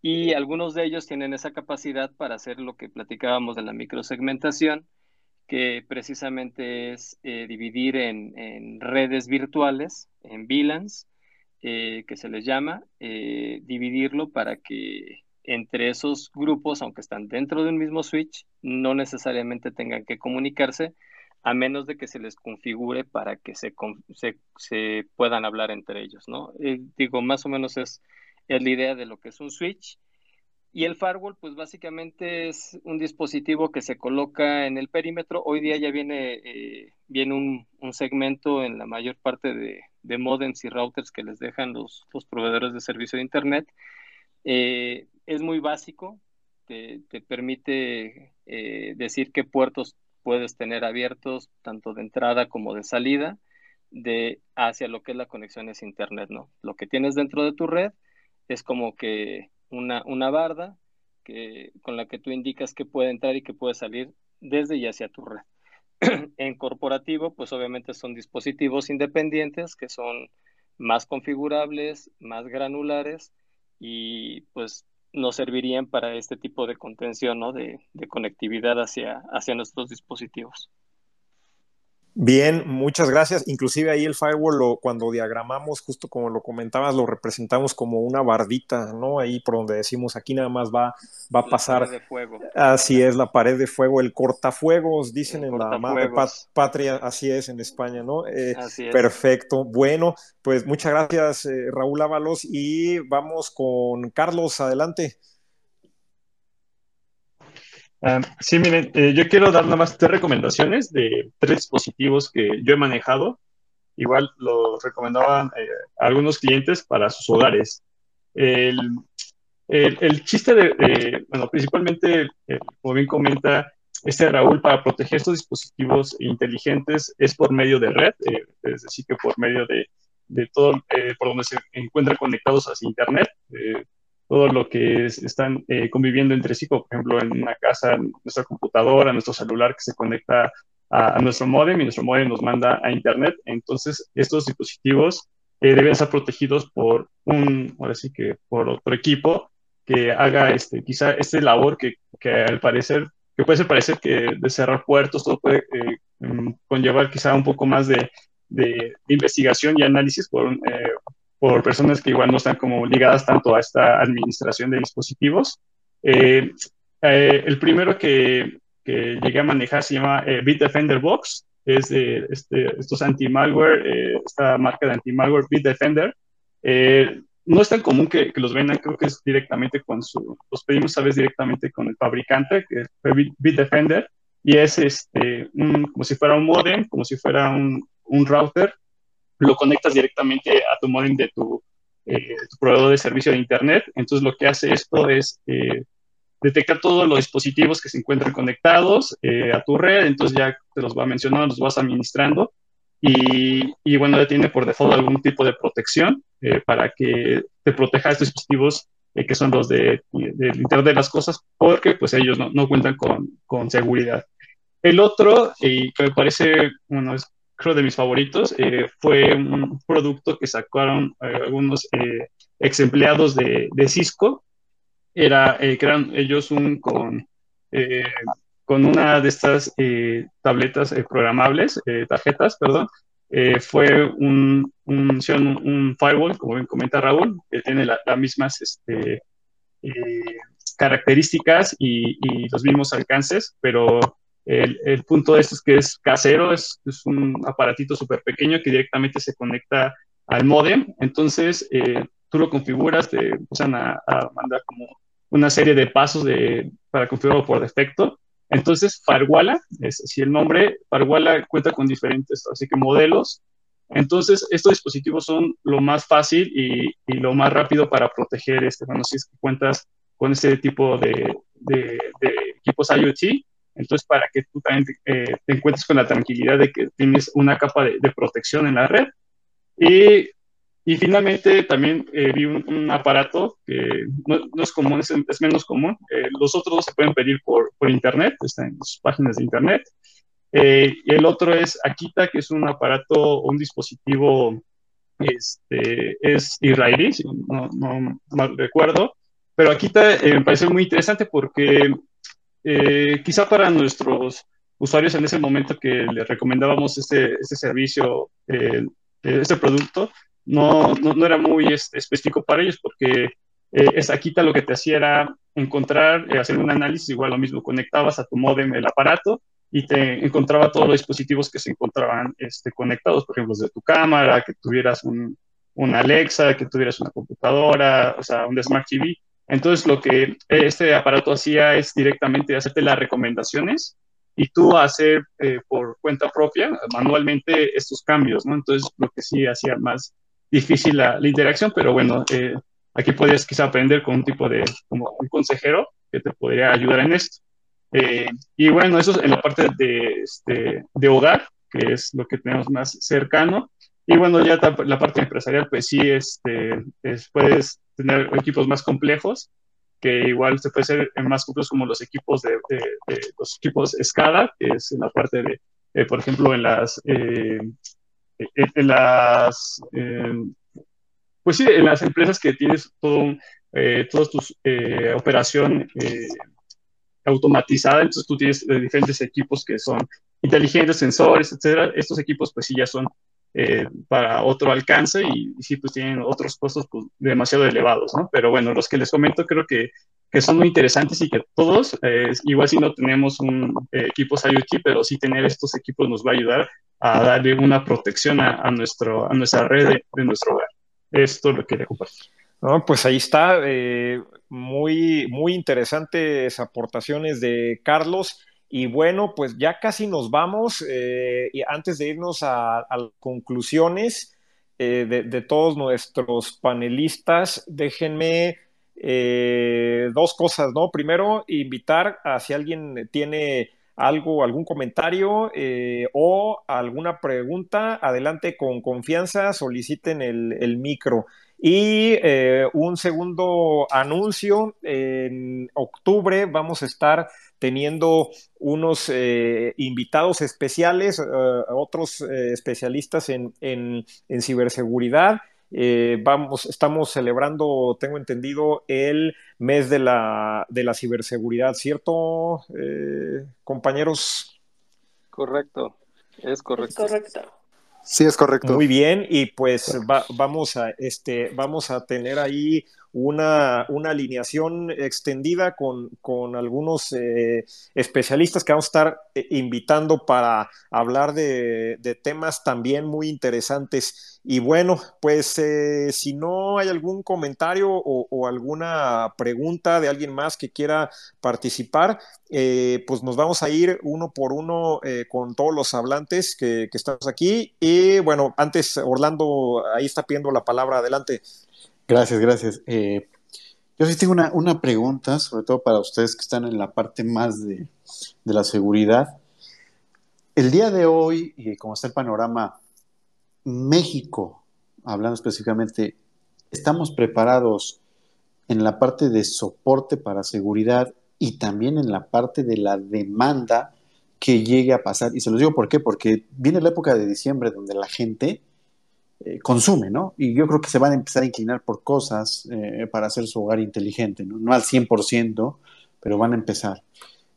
y algunos de ellos tienen esa capacidad para hacer lo que platicábamos de la microsegmentación, que precisamente es eh, dividir en, en, redes virtuales, en VLANs, eh, que se les llama, dividirlo para que entre esos grupos, aunque están dentro de un mismo switch, no necesariamente tengan que comunicarse, a menos de que se les configure para que se, se, puedan hablar entre ellos, ¿no? Eh, digo, más o menos es, es la idea de lo que es un switch. Y el firewall, pues básicamente es un dispositivo que se coloca en el perímetro. Hoy día ya viene, eh, viene un, un, segmento en la mayor parte de, de, modems y routers que les dejan los, los proveedores de servicio de Internet. Eh, es muy básico, te, permite eh, decir qué puertos puedes tener abiertos, tanto de entrada como de salida, de hacia lo que es la conexión es internet, ¿no? Lo que tienes dentro de tu red es como que una, una barda que, con la que tú indicas que puede entrar y que puede salir desde y hacia tu red. en corporativo, pues obviamente son dispositivos independientes que son más configurables, más granulares y pues nos servirían para este tipo de contención, ¿no? de, de conectividad hacia, hacia nuestros dispositivos. Bien, muchas gracias. Inclusive ahí el firewall, lo, cuando diagramamos, justo como lo comentabas, lo representamos como una bardita, ¿no? Ahí por donde decimos, aquí nada más va, va a pasar. La pared de fuego. Así es, la pared de fuego, el cortafuegos, dicen en la madre patria, así es en España, ¿no? Eh, así es. Perfecto. Bueno, pues muchas gracias, eh, Raúl Ábalos, y vamos con Carlos, adelante. Ah, sí, miren, eh, yo quiero dar nada más tres recomendaciones de tres dispositivos que yo he manejado. Igual los recomendaban eh, algunos clientes para sus hogares. El, chiste de, bueno, principalmente, eh, como bien comenta este Raúl, para proteger estos dispositivos inteligentes es por medio de red, es decir, que por medio de, de todo, por donde se encuentran conectados hacia Internet todo lo que están eh, conviviendo entre sí, por ejemplo, en una casa, nuestra computadora, nuestro celular que se conecta a, nuestro modem y nuestro modem nos manda a Internet. Entonces, estos dispositivos eh, deben estar protegidos por un, ahora sí que por otro equipo que haga este, quizá este labor que, que al parecer, que puede ser parecer que de cerrar puertos, todo puede eh, mm, conllevar quizá un poco más de, investigación y análisis por, por personas que igual no están como ligadas tanto a esta administración de dispositivos. Eh, eh, el primero que, que, llegué a manejar se llama eh, Bitdefender Box, es de este, estos anti-malware, esta marca de anti-malware Bitdefender. no es tan común que, que, los vendan, creo que es directamente con su, los pedimos a veces directamente con el fabricante, que es Bitdefender, y es este, como si fuera un modem, como si fuera un, un router, lo conectas directamente a tu modem de tu, eh, tu proveedor de servicio de Internet. Entonces lo que hace esto es eh, detectar todos los dispositivos que se encuentran conectados eh, a tu red, entonces ya te los va mencionando, los vas administrando y, y bueno, ya tiene por default algún tipo de protección para que te proteja estos dispositivos que son los de, del Internet de las Cosas, porque pues ellos no, no cuentan con, con, seguridad. El otro, y que me parece, bueno, es creo de mis favoritos, eh, fue un producto que sacaron eh, algunos eh, ex empleados de, de Cisco. Era, eran ellos un con, con una de estas tabletas programables, tarjetas, perdón. fue un, un, un, firewall, como bien comenta Raúl, que tiene las mismas este, características y los mismos alcances, pero el, punto de esto es que es casero, es, un aparatito súper pequeño que directamente se conecta al modem. Entonces, eh, tú lo configuras, te usan a, mandar como una serie de pasos de, para configurarlo por defecto. Entonces, Farwala, es así el nombre, Farwala cuenta con diferentes, así que modelos. Entonces, estos dispositivos son lo más fácil y, lo más rápido para proteger, este, bueno, si es que cuentas con ese tipo de, de, equipos IoT, entonces para que tú también eh, te encuentres con la tranquilidad de que tienes una capa de, protección en la red. Y, y finalmente también eh, vi un, aparato que no, es común, es, menos común. Eh, los otros se pueden pedir por, por internet, están en sus páginas de internet. y el otro es Akita, que es un aparato, un dispositivo, este, es israelí, no, no mal recuerdo, pero Akita me parece muy interesante porque eh, quizá para nuestros usuarios en ese momento que les recomendábamos este, este servicio, eh, este producto, no, no, era muy específico para ellos porque eh, esa quita lo que te hacía era encontrar, eh, hacer un análisis, igual lo mismo, conectabas a tu modem el aparato y te encontraba todos los dispositivos que se encontraban este, conectados, por ejemplo, de tu cámara, que tuvieras un, una Alexa, que tuvieras una computadora, o sea, un Smart TV, entonces, lo que este aparato hacía es directamente hacerte las recomendaciones y tú hacer eh, por cuenta propia, manualmente, estos cambios, ¿no? Entonces, lo que sí hacía más difícil la, interacción, pero bueno, eh, aquí podrías quizá aprender con un tipo de, como un consejero que te podría ayudar en esto. Eh, y bueno, eso es en la parte de, este, de hogar, que es lo que tenemos más cercano. Y bueno, ya la parte empresarial, pues sí, este, puedes tener equipos más complejos, que igual se puede ser más complejos como los equipos de, los equipos SCADA, que es en la parte de, eh, por ejemplo, en las, eh, en las, pues sí, en las empresas que tienes todo, eh, toda tu operación automatizada, entonces tú tienes diferentes equipos que son inteligentes, sensores, etcétera. Estos equipos, pues sí, ya son eh, para otro alcance y, sí, pues tienen otros costos pues, demasiado elevados, ¿no? Pero bueno, los que les comento creo que, que son muy interesantes y que todos, eh, igual si no tenemos un eh, equipos IoT, pero sí tener estos equipos nos va a ayudar a darle una protección a, nuestro, a nuestra red de, nuestro hogar. Esto lo quería compartir. No, pues ahí está, muy, muy interesantes aportaciones de Carlos. Y bueno, pues ya casi nos vamos. Eh, y antes de irnos a, conclusiones eh, de, todos nuestros panelistas, déjenme eh, dos cosas, ¿no? Primero, invitar a si alguien tiene algo, algún comentario o alguna pregunta, adelante con confianza, soliciten el micro. Y un segundo anuncio, en octubre vamos a estar teniendo unos eh, invitados especiales, eh, otros eh, especialistas en, ciberseguridad. vamos, estamos celebrando, tengo entendido, el mes de la, de la ciberseguridad, ¿cierto, compañeros? Correcto, es correcto. correcto. Sí, es correcto. Muy bien, y pues vamos, a, este, vamos a tener ahí una, una alineación extendida con, con algunos eh, especialistas que vamos a estar eh, invitando para hablar de, temas también muy interesantes. Y bueno, pues eh, si no hay algún comentario o, alguna pregunta de alguien más que quiera participar, pues nos vamos a ir uno por uno con todos los hablantes que, que estamos aquí. Y bueno, antes Orlando ahí está pidiendo la palabra, adelante. Gracias, gracias. Eh, yo sí tengo una, pregunta, sobre todo para ustedes que están en la parte más de, la seguridad. El día de hoy, y como está el panorama, México, hablando específicamente, ¿estamos preparados en la parte de soporte para seguridad y también en la parte de la demanda que llegue a pasar? Y se los digo por qué, porque viene la época de diciembre donde la gente eh, consume, ¿no? Y yo creo que se van a empezar a inclinar por cosas eh, para hacer su hogar inteligente, ¿no? No al 100%, pero van a empezar.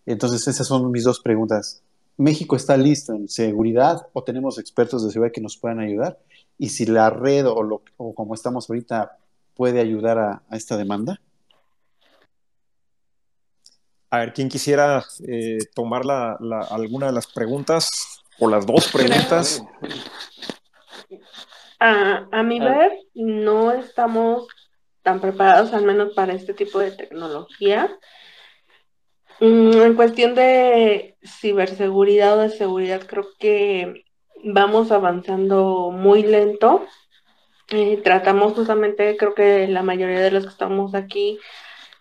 Entonces, esas son mis dos preguntas. ¿México está listo en seguridad o tenemos expertos de seguridad que nos puedan ayudar? Y si la red o, lo, o como estamos ahorita puede ayudar a, esta demanda. A ver, ¿quién quisiera eh, tomar alguna de las preguntas o las dos preguntas? A, a mi ver, no estamos tan preparados, al menos para este tipo de tecnología. Mm, en cuestión de ciberseguridad o de seguridad, creo que vamos avanzando muy lento. Eh, tratamos justamente, creo que la mayoría de los que estamos aquí,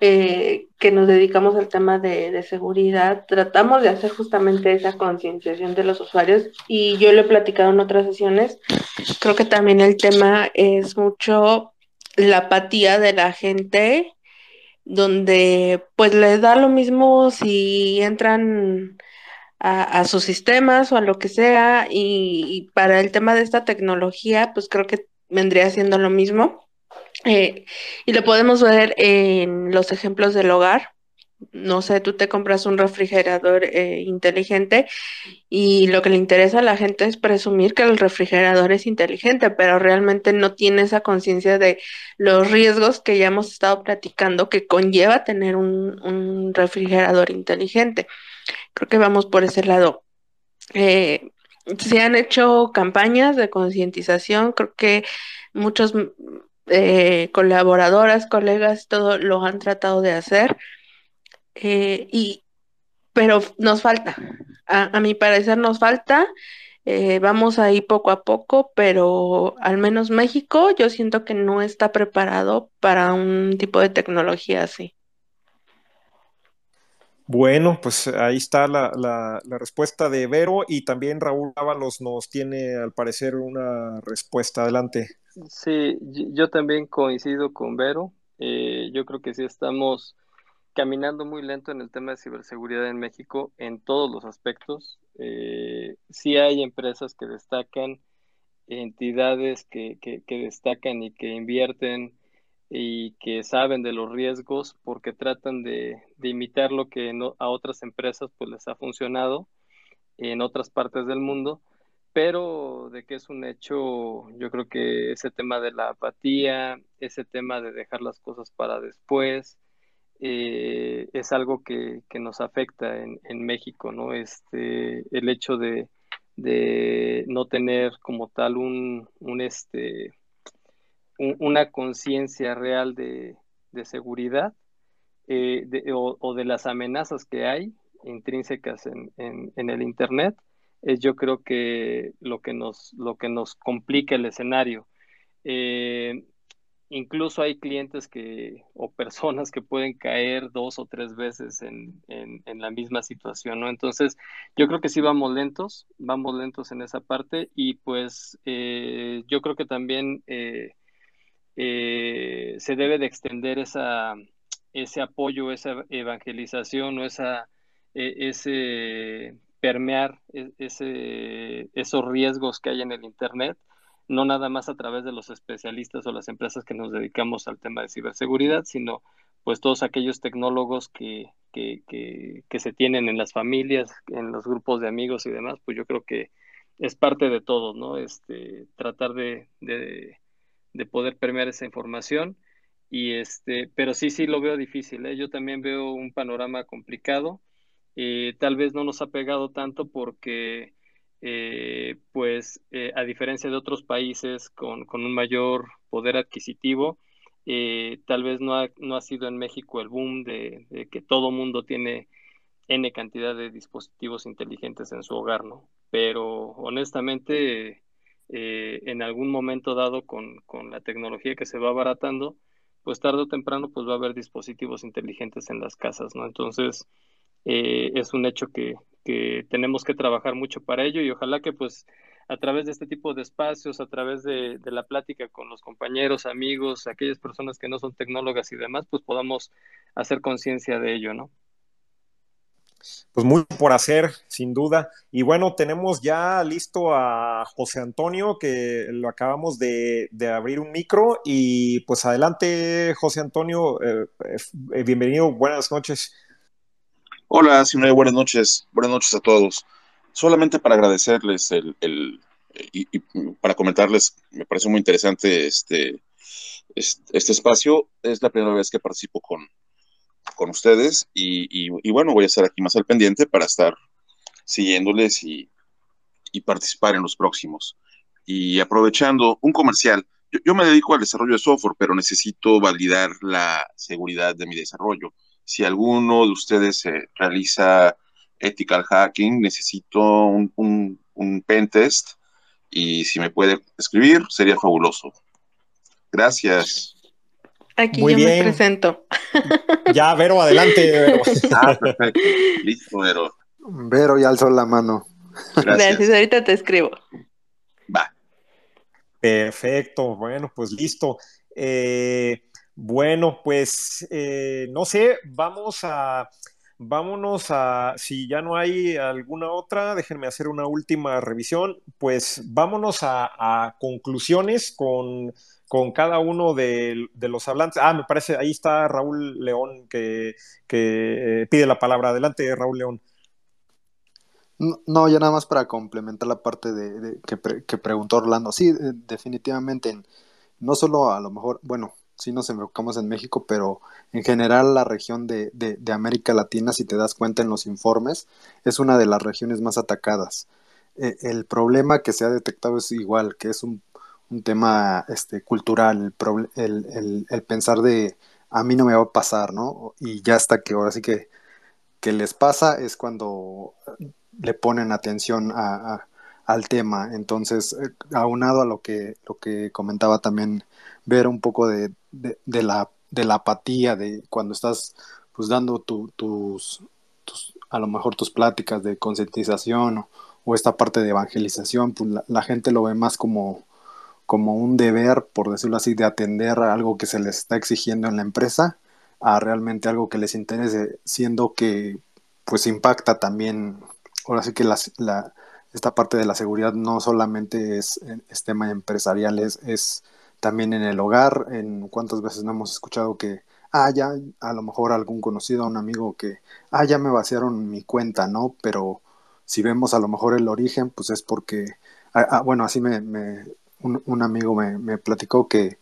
eh, que nos dedicamos al tema de, seguridad, tratamos de hacer justamente esa concienciación de los usuarios y yo lo he platicado en otras sesiones. Creo que también el tema es mucho la apatía de la gente, donde pues les da lo mismo si entran a, sus sistemas o a lo que sea, y, para el tema de esta tecnología, pues creo que vendría siendo lo mismo. Eh, y lo podemos ver en los ejemplos del hogar. No sé, tú te compras un refrigerador eh, inteligente y lo que le interesa a la gente es presumir que el refrigerador es inteligente, pero realmente no tiene esa conciencia de los riesgos que ya hemos estado platicando que conlleva tener un refrigerador inteligente. Creo que vamos por ese lado. Eh, se han hecho campañas de concientización, creo que muchos eh, colaboradoras, colegas, todo lo han tratado de hacer, eh, y, pero nos falta, a, mi parecer nos falta, vamos ahí poco a poco, pero al menos México yo siento que no está preparado para un tipo de tecnología así. Bueno, pues ahí está la, respuesta de Vero y también Raúl Ábalos nos tiene al parecer una respuesta. Adelante. Sí, yo también coincido con Vero. Eh, yo creo que sí estamos caminando muy lento en el tema de ciberseguridad en México en todos los aspectos. Eh, sí hay empresas que destacan, entidades que destacan y que invierten y que saben de los riesgos porque tratan de, imitar lo que a otras empresas pues les ha funcionado en otras partes del mundo, pero de que es un hecho, yo creo que ese tema de la apatía, ese tema de dejar las cosas para después, eh, es algo que, nos afecta en, México, ¿no? Este, el hecho de, de no tener como tal un, un este, una conciencia real de, seguridad eh, o, de las amenazas que hay intrínsecas en, el Internet, es yo creo que lo que nos, lo que nos complica el escenario. Eh, incluso hay clientes que o personas que pueden caer dos o tres veces en, la misma situación, ¿no? Entonces, yo creo que sí vamos lentos, vamos lentos en esa parte y pues eh, yo creo que también se debe de extender esa, ese apoyo, esa evangelización o esa, e, ese permear e, ese, esos riesgos que hay en el Internet, no nada más a través de los especialistas o las empresas que nos dedicamos al tema de ciberseguridad, sino pues todos aquellos tecnólogos que, que, que, se tienen en las familias, en los grupos de amigos y demás, pues yo creo que es parte de todo, ¿no? Este, tratar de poder permear esa información. Y este, pero sí, sí lo veo difícil. ¿eh? Yo también veo un panorama complicado. Eh, tal vez no nos ha pegado tanto porque, eh, pues, a diferencia de otros países con, un mayor poder adquisitivo, tal vez no ha, no ha sido en México el boom de, de que todo mundo tiene N cantidad de dispositivos inteligentes en su hogar, ¿no? Pero honestamente, eh, en algún momento dado con, la tecnología que se va abaratando, pues tarde o temprano pues va a haber dispositivos inteligentes en las casas, ¿no? Entonces, eh, es un hecho que, tenemos que trabajar mucho para ello y ojalá que pues a través de este tipo de espacios, a través de, de, la plática con los compañeros, amigos, aquellas personas que no son tecnólogas y demás, pues podamos hacer conciencia de ello, ¿no? Pues mucho por hacer, sin duda. Y bueno, tenemos ya listo a José Antonio, que lo acabamos de, abrir un micro. Y pues adelante, José Antonio, eh, eh, bienvenido, buenas noches. Hola, señor, buenas noches, buenas noches a todos. Solamente para agradecerles el, y, para comentarles, me parece muy interesante este, este espacio. Es la primera vez que participo con, con ustedes y, bueno, voy a estar aquí más al pendiente para estar siguiéndoles y, participar en los próximos. Y aprovechando un comercial, yo, me dedico al desarrollo de software, pero necesito validar la seguridad de mi desarrollo. Si alguno de ustedes eh, realiza ethical hacking, necesito un, un, un pentest y si me puede escribir, sería fabuloso. Gracias. Aquí yo me presento. Ya, Vero, adelante, Vero. Ah, perfecto. Listo, Vero. Vero ya alzó la mano. Gracias. ahorita te escribo. Va. Perfecto, bueno, pues listo. Eh, bueno, pues eh, no sé, vamos a, vámonos a, si ya no hay alguna otra, déjenme hacer una última revisión, pues vámonos a, conclusiones con, con, cada uno de, los hablantes. Ah, me parece, ahí está Raúl León que, que pide la palabra. Adelante, Raúl León. No, ya nada más para complementar la parte de, que, preguntó Orlando. Sí, eh, definitivamente, no solo a lo mejor, bueno, sí nos enfocamos en México, pero en general la región de, América Latina, si te das cuenta en los informes, es una de las regiones más atacadas. E, el problema que se ha detectado es igual, que es un, tema este, cultural, el, el, pensar de a mí no me va a pasar, ¿no? Y ya hasta que ahora sí que, que les pasa es cuando le ponen atención a, al tema. Entonces, eh, aunado a lo que, lo que comentaba también, ver un poco de, de, la, de la apatía, de cuando estás pues dando tus, tus, a lo mejor tus pláticas de concientización o, esta parte de evangelización, pues la, gente lo ve más como, como un deber, por decirlo así, de atender a algo que se les está exigiendo en la empresa, a realmente algo que les interese, siendo que pues impacta también ahora sí que la, esta parte de la seguridad no solamente es, tema empresarial, es, también en el hogar. En cuántas veces no hemos escuchado que, ah, ya, a lo mejor algún conocido, un amigo que, ah, ya me vaciaron mi cuenta, ¿no? Pero si vemos a lo mejor el origen, pues es porque, ah, ah, bueno, así me, me un, amigo me, platicó que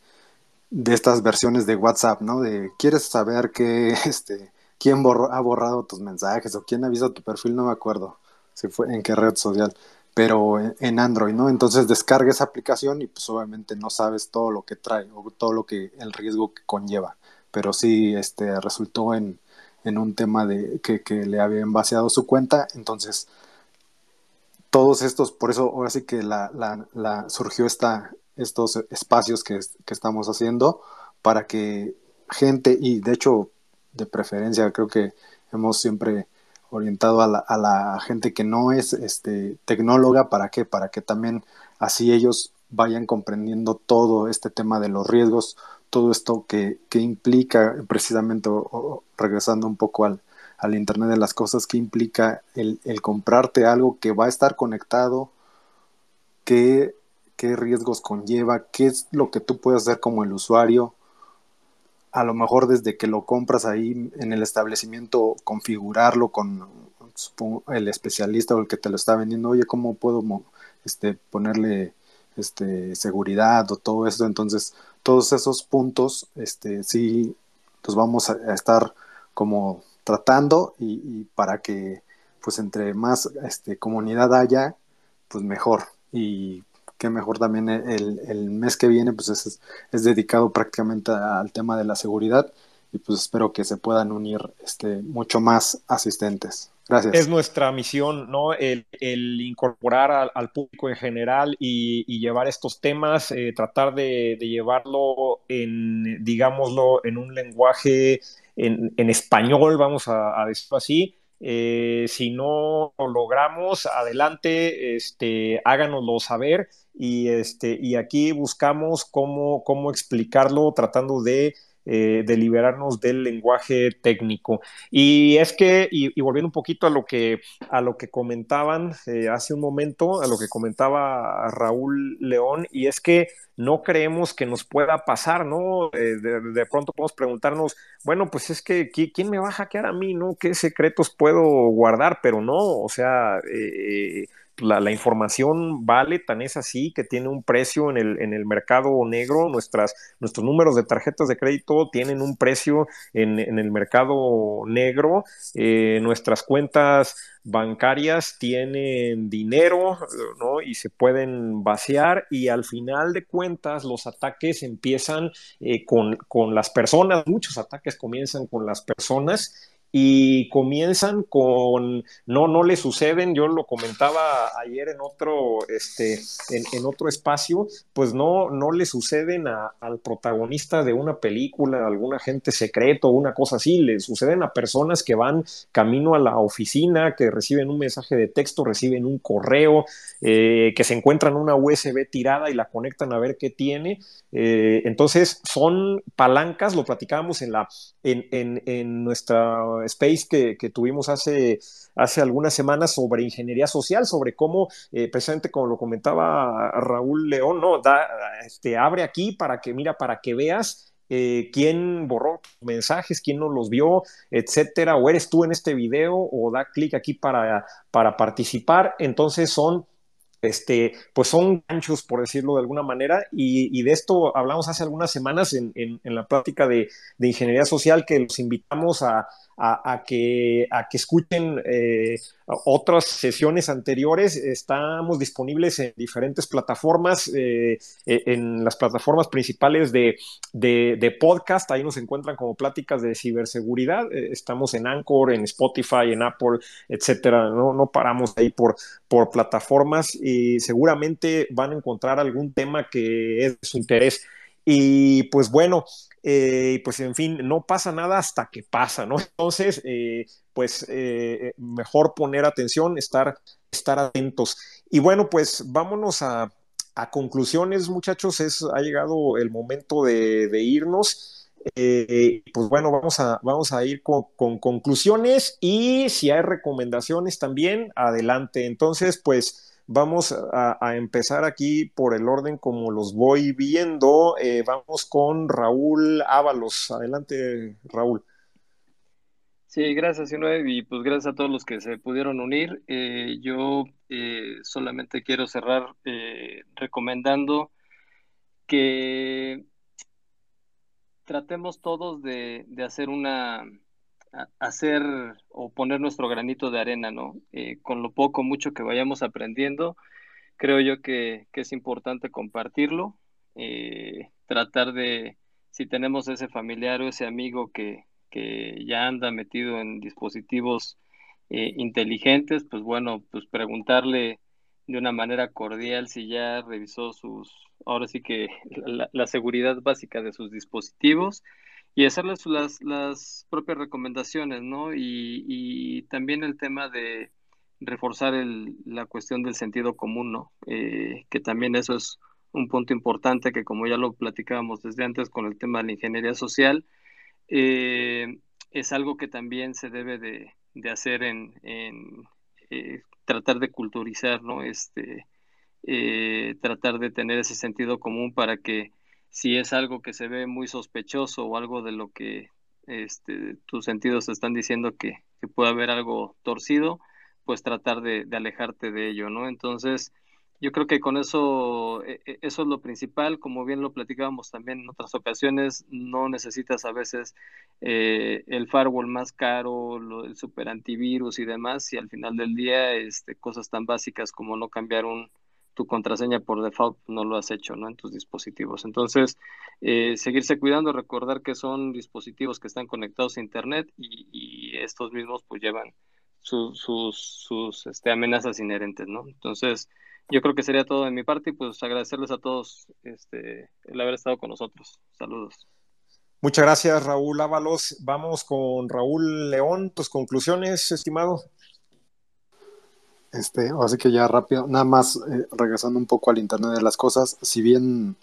de estas versiones de WhatsApp, ¿no? De, ¿quieres saber qué, este, quién ha borrado tus mensajes o quién ha visto tu perfil? No me acuerdo si fue en qué red social, pero en Android, ¿no? Entonces descarga esa aplicación y pues obviamente no sabes todo lo que trae o todo lo que el riesgo que conlleva, pero sí este resultó en, en un tema de que, que, le habían vaciado su cuenta, entonces todos estos, por eso ahora sí que la, surgió esta, estos espacios que, que estamos haciendo para que gente, y de hecho de preferencia creo que hemos siempre orientado a la, a la, gente que no es este, tecnóloga, ¿para qué? Para que también así ellos vayan comprendiendo todo este tema de los riesgos, todo esto que, que implica precisamente, regresando un poco al, al, Internet de las Cosas, que implica el, comprarte algo que va a estar conectado, qué, qué riesgos conlleva, qué es lo que tú puedes hacer como el usuario, a lo mejor desde que lo compras ahí en el establecimiento, configurarlo con el especialista o el que te lo está vendiendo, oye, ¿cómo puedo este, ponerle este, seguridad o todo eso? Entonces, todos esos puntos, este, sí, los vamos a, estar como tratando y, para que pues entre más este, comunidad haya, pues mejor. Y que mejor también el, mes que viene pues es, es, dedicado prácticamente al tema de la seguridad y pues espero que se puedan unir este, mucho más asistentes. Gracias. Es nuestra misión, ¿no? El, incorporar al, público en general y, llevar estos temas, eh, tratar de, llevarlo en, digámoslo, en un lenguaje en, español, vamos a, a decirlo así, eh, si no lo logramos, adelante, este, háganoslo saber y, este, aquí buscamos cómo explicarlo tratando de, eh, de, liberarnos del lenguaje técnico. Y es que, y, volviendo un poquito a lo que, a lo que comentaban eh, hace un momento, a lo que comentaba Raúl León, y es que no creemos que nos pueda pasar, ¿no? Eh, de, pronto podemos preguntarnos, bueno, pues es que, ¿quién me va a hackear a mí, ¿no? ¿Qué secretos puedo guardar? Pero no, o sea, eh, la, información vale, tan es así que tiene un precio en el, en el mercado negro, nuestras, nuestros números de tarjetas de crédito tienen un precio en, el mercado negro, eh, nuestras cuentas bancarias tienen dinero, ¿no? Y se pueden vaciar y al final de cuentas los ataques empiezan eh, con, con las personas, muchos ataques comienzan con las personas y comienzan con, no, no le suceden, yo lo comentaba ayer en otro, este, en, otro espacio, pues no, no le suceden al protagonista de una película, algún agente secreto, una cosa así, le suceden a personas que van camino a la oficina, que reciben un mensaje de texto, reciben un correo, eh, que se encuentran una USB tirada y la conectan a ver qué tiene. Eh, entonces son palancas, lo platicábamos en, la, en, en, en nuestra space que, tuvimos hace, hace algunas semanas sobre ingeniería social, sobre cómo, eh, precisamente como lo comentaba Raúl León, ¿no? Da, este, abre aquí para que, mira, para que veas eh, quién borró mensajes, quién no los vio, etcétera, o eres tú en este video, o da clic aquí para, para participar. Entonces son este, pues son ganchos, por decirlo de alguna manera, y, de esto hablamos hace algunas semanas en, la práctica de, ingeniería social, que los invitamos a, a, que, a que escuchen eh, otras sesiones anteriores. Estamos disponibles en diferentes plataformas, eh, eh, en las plataformas principales de, de, podcast. Ahí nos encuentran como pláticas de ciberseguridad. estamos en Anchor, en Spotify, en Apple, etcétera. No, no paramos ahí por, por plataformas y seguramente van a encontrar algún tema que es de su interés. Y pues bueno, eh, pues en fin, no pasa nada hasta que pasa, ¿no? Entonces, eh, pues eh, mejor poner atención, estar, estar atentos. Y bueno, pues vámonos a, conclusiones, muchachos, es, ha llegado el momento de, irnos. pues bueno, vamos a, vamos a ir con, conclusiones y si hay recomendaciones también, adelante. Entonces, pues Vamos a, empezar aquí por el orden como los voy viendo. Eh, vamos con Raúl Ábalos. Adelante, Raúl. Sí, gracias, y pues gracias a todos los que se pudieron unir. Eh, yo eh, solamente quiero cerrar recomendando que tratemos todos de hacer una, hacer o poner nuestro granito de arena, ¿no? Eh, con lo poco, mucho que vayamos aprendiendo, creo yo que, es importante compartirlo, eh, tratar de, si tenemos ese familiar o ese amigo que, ya anda metido en dispositivos eh, inteligentes, pues bueno, pues preguntarle de una manera cordial si ya revisó sus, ahora sí que la seguridad básica de sus dispositivos y hacerles las, las propias recomendaciones, ¿no? Y, también el tema de reforzar el, la cuestión del sentido común, ¿no? Eh, que también eso es un punto importante que como ya lo platicábamos desde antes con el tema de la ingeniería social, eh, es algo que también se debe de, hacer en, en eh, tratar de culturizar, ¿no? Este, tratar de tener ese sentido común para que si es algo que se ve muy sospechoso o algo de lo que este, tus sentidos están diciendo que, puede haber algo torcido, pues tratar de, alejarte de ello, ¿no? Entonces, yo creo que con eso, e, e, eso es lo principal, como bien lo platicábamos también en otras ocasiones, no necesitas a veces eh, el firewall más caro, el super antivirus y demás, y al final del día, este, cosas tan básicas como no cambiar un, tu contraseña por default no lo has hecho ¿no? en tus dispositivos. Entonces, eh, seguirse cuidando, recordar que son dispositivos que están conectados a Internet y, estos mismos pues llevan sus, sus este, amenazas inherentes. ¿no? Entonces, yo creo que sería todo de mi parte y pues agradecerles a todos este, el haber estado con nosotros. Saludos. Muchas gracias, Raúl Ábalos. Vamos con Raúl León. Tus conclusiones, estimado. Este, así que ya rápido, nada más eh, regresando un poco al Internet de las Cosas, si bien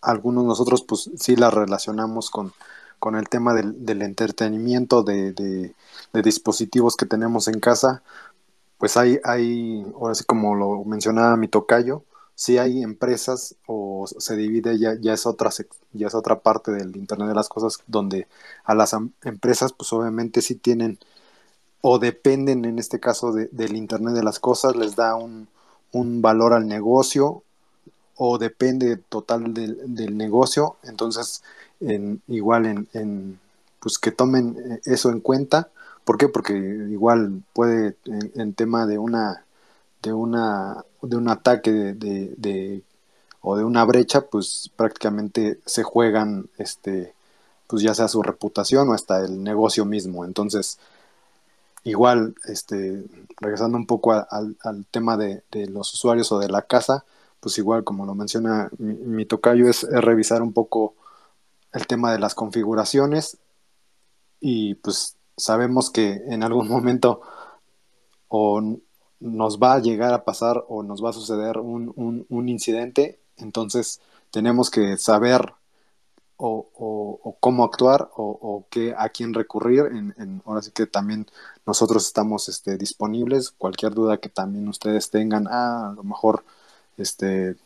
algunos nosotros pues sí la relacionamos con, con el tema del, del entretenimiento de, de, dispositivos que tenemos en casa, pues hay, hay, ahora sí como lo mencionaba mi tocayo, sí hay empresas o se divide ya, ya es otra ya es otra parte del Internet de las Cosas donde a las empresas pues obviamente sí tienen o dependen en este caso del Internet de las Cosas, les da un, valor al negocio o depende total del, negocio. Entonces, igual en, pues que tomen eso en cuenta. ¿Por qué? Porque igual puede en, tema de una de una de un ataque de, o de una brecha, pues prácticamente se juegan este pues ya sea su reputación o hasta el negocio mismo. Entonces, igual, este, regresando un poco al, tema de, los usuarios o de la casa, pues igual, como lo menciona mi, tocayo, es, revisar un poco el tema de las configuraciones y pues sabemos que en algún momento o nos va a llegar a pasar o nos va a suceder un, un incidente, entonces tenemos que saber o, cómo actuar o, qué, a quién recurrir. En, ahora sí que también nosotros estamos este, disponibles. Cualquier duda que también ustedes tengan, ah, a lo mejor este,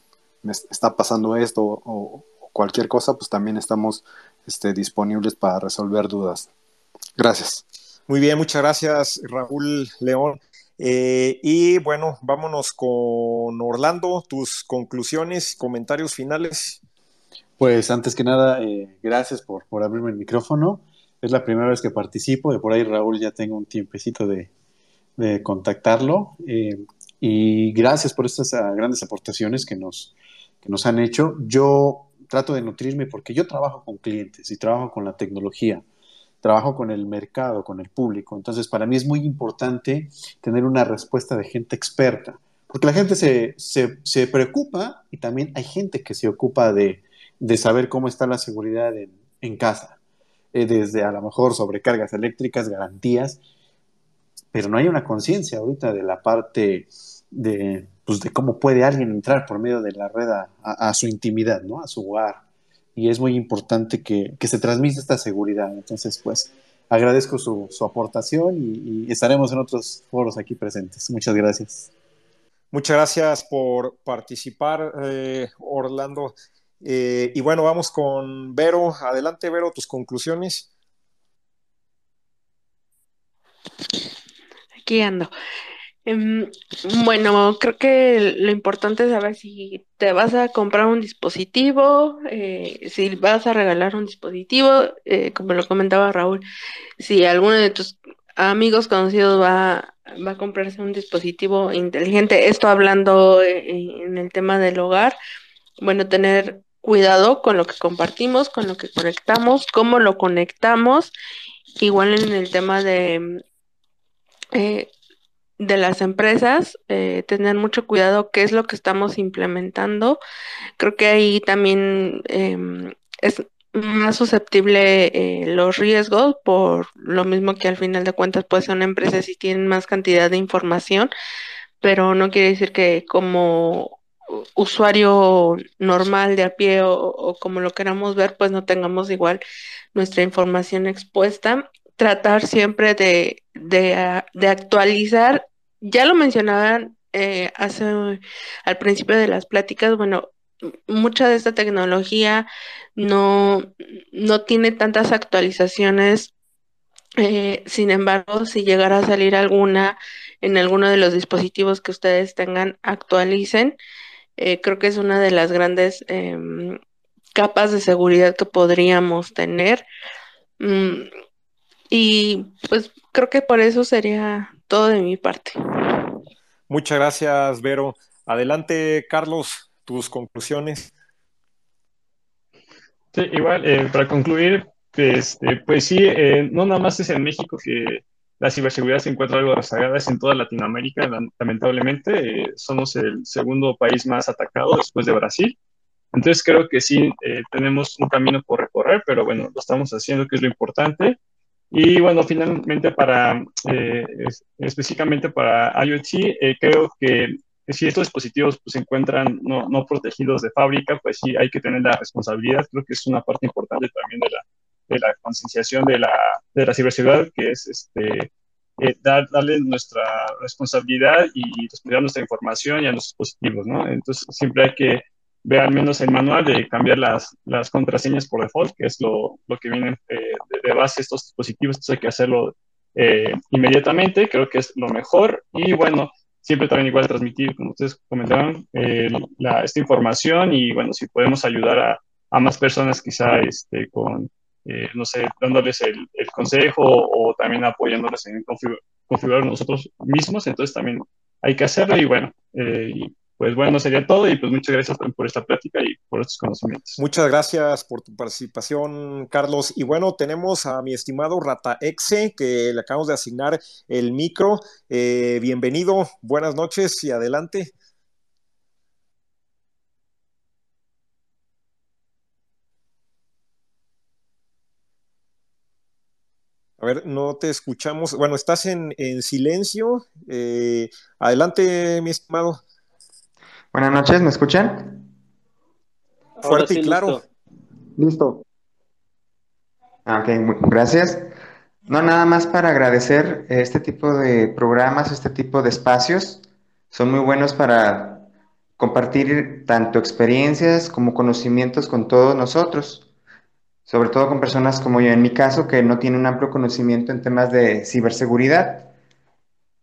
me está pasando esto o, cualquier cosa, pues también estamos este, disponibles para resolver dudas. Gracias. Muy bien, muchas gracias Raúl León. Eh, y bueno, vámonos con Orlando, tus conclusiones, comentarios finales. Pues antes que nada, eh, gracias por, por, abrirme el micrófono. Es la primera vez que participo, de por ahí Raúl ya tengo un tiempecito de, de contactarlo. Eh, y gracias por estas ah, grandes aportaciones que nos, que nos han hecho. Yo trato de nutrirme porque yo trabajo con clientes y trabajo con la tecnología, trabajo con el mercado, con el público. Entonces, para mí es muy importante tener una respuesta de gente experta, porque la gente se, se, se preocupa y también hay gente que se ocupa de, de saber cómo está la seguridad en, casa, eh, desde a lo mejor sobrecargas eléctricas, garantías, pero no hay una conciencia ahorita de la parte de, pues, de cómo puede alguien entrar por medio de la red a, su intimidad, ¿no? A su hogar. Y es muy importante que, se transmita esta seguridad. Entonces, pues, agradezco su, aportación y, estaremos en otros foros aquí presentes. Muchas gracias. Muchas gracias por participar, eh, Orlando. Eh, y bueno, vamos con Vero. Adelante, Vero, tus conclusiones. Aquí ando. Em, bueno, creo que lo importante es saber si te vas a comprar un dispositivo, eh, si vas a regalar un dispositivo, eh, como lo comentaba Raúl, si alguno de tus amigos conocidos va, va a comprarse un dispositivo inteligente, esto hablando en el tema del hogar, bueno, tener cuidado con lo que compartimos, con lo que conectamos, cómo lo conectamos. Igual en el tema de, eh, de las empresas, eh, tener mucho cuidado qué es lo que estamos implementando. Creo que ahí también em, es más susceptible eh, los riesgos por lo mismo que al final de cuentas puede ser una empresa si tienen más cantidad de información, pero no quiere decir que como usuario normal de a pie o, como lo queramos ver, pues no tengamos igual nuestra información expuesta. Tratar siempre de, de, actualizar, ya lo mencionaban eh, hace al principio de las pláticas, bueno, mucha de esta tecnología no, no tiene tantas actualizaciones. Eh, sin embargo, si llegara a salir alguna en alguno de los dispositivos que ustedes tengan, actualicen. Eh, creo que es una de las grandes em, capas de seguridad que podríamos tener. Mm, y pues creo que por eso sería todo de mi parte. Muchas gracias, Vero. Adelante, Carlos, tus conclusiones. Sí, igual, eh, para concluir, este, pues sí, eh, no nada más es en México que la ciberseguridad se encuentra algo rezagada, en toda Latinoamérica, lamentablemente. Eh, somos el segundo país más atacado después de Brasil. Entonces creo que sí eh, tenemos un camino por recorrer, pero bueno, lo estamos haciendo, que es lo importante. Y bueno, finalmente para, eh, específicamente para IoT, creo que si estos dispositivos pues, se encuentran no, no, protegidos de fábrica, pues sí hay que tener la responsabilidad. Creo que es una parte importante también de la, de la concienciación de la, de la ciberseguridad, que es este, eh, dar, darle nuestra responsabilidad y responder nuestra información y a los dispositivos, ¿no? Entonces, siempre hay que ver al menos el manual de cambiar las, las contraseñas por default, que es lo, lo que viene eh, de, base estos dispositivos, entonces hay que hacerlo eh, inmediatamente, creo que es lo mejor. Y bueno, siempre también igual transmitir, como ustedes comentaron, esta información y bueno, si podemos ayudar a, a más personas quizá este, con, eh, no sé, dándoles el, consejo o también apoyándoles en configurar, nosotros mismos, entonces también hay que hacerlo y bueno, eh, pues bueno, sería todo y pues muchas gracias por esta plática y por estos conocimientos. Muchas gracias por tu participación, Carlos. Y bueno, tenemos a mi estimado Rata Exe, que le acabamos de asignar el micro. Eh, bienvenido, buenas noches y adelante. A ver, no te escuchamos. Bueno, estás en, silencio. Eh, adelante, mi estimado. Buenas noches, ¿me escuchan? Fuerte y claro. Listo. Ah, ok, gracias. No, nada más para agradecer este tipo de programas, este tipo de espacios. Son muy buenos para compartir tanto experiencias como conocimientos con todos nosotros sobre todo con personas como yo en mi caso, que no tienen un amplio conocimiento en temas de ciberseguridad.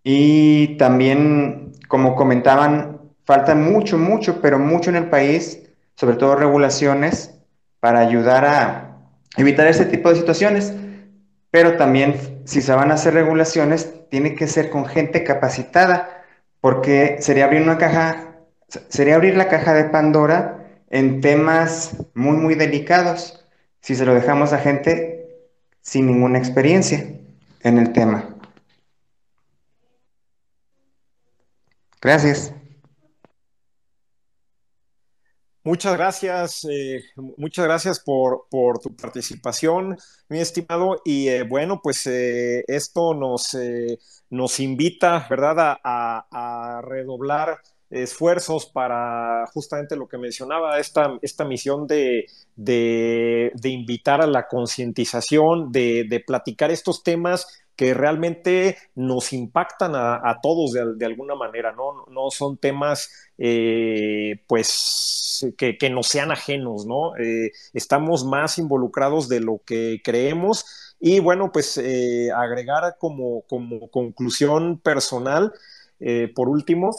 Y también, como comentaban, falta mucho, mucho, pero mucho en el país, sobre todo regulaciones, para ayudar a evitar este tipo de situaciones. Pero también, si se van a hacer regulaciones, tiene que ser con gente capacitada, porque sería abrir una caja, sería abrir la caja de Pandora en temas muy, muy delicados si se lo dejamos a gente sin ninguna experiencia en el tema. Gracias. Muchas gracias, eh, muchas gracias por, tu participación, mi estimado. Y eh, bueno, pues eh, esto nos, nos invita, ¿verdad?, a redoblar esfuerzos para justamente lo que mencionaba, esta, esta misión de, de, invitar a la concientización, de, platicar estos temas que realmente nos impactan a, todos de, alguna manera, ¿no? No son temas, eh, pues, que, que, nos sean ajenos, ¿no? Eh, estamos más involucrados de lo que creemos y bueno, pues eh, agregar como, como conclusión personal, por último,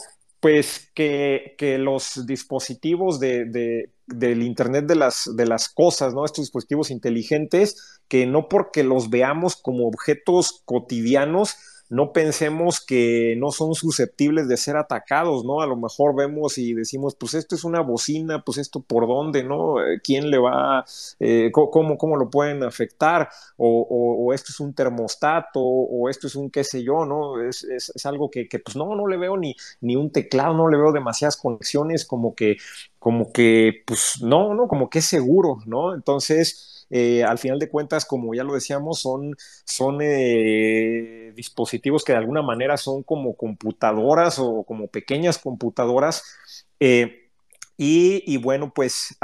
pues que, los dispositivos de, del Internet de las, de las cosas, ¿no? Estos dispositivos inteligentes, que no porque los veamos como objetos cotidianos, no pensemos que no son susceptibles de ser atacados, ¿no? A lo mejor vemos y decimos, pues esto es una bocina, pues esto por dónde, ¿no? Eh, ¿Quién le va, eh, cómo, cómo, lo pueden afectar? O, esto es un termostato, o esto es un qué sé yo, ¿no? Es, es, algo que, que, pues no, no le veo ni, ni un teclado, no le veo demasiadas conexiones, como que, como que, pues no, no, como que es seguro, ¿no? Entonces, eh, al final de cuentas, como ya lo decíamos, son, son eh, dispositivos que de alguna manera son como computadoras o como pequeñas computadoras. Eh, y, bueno, pues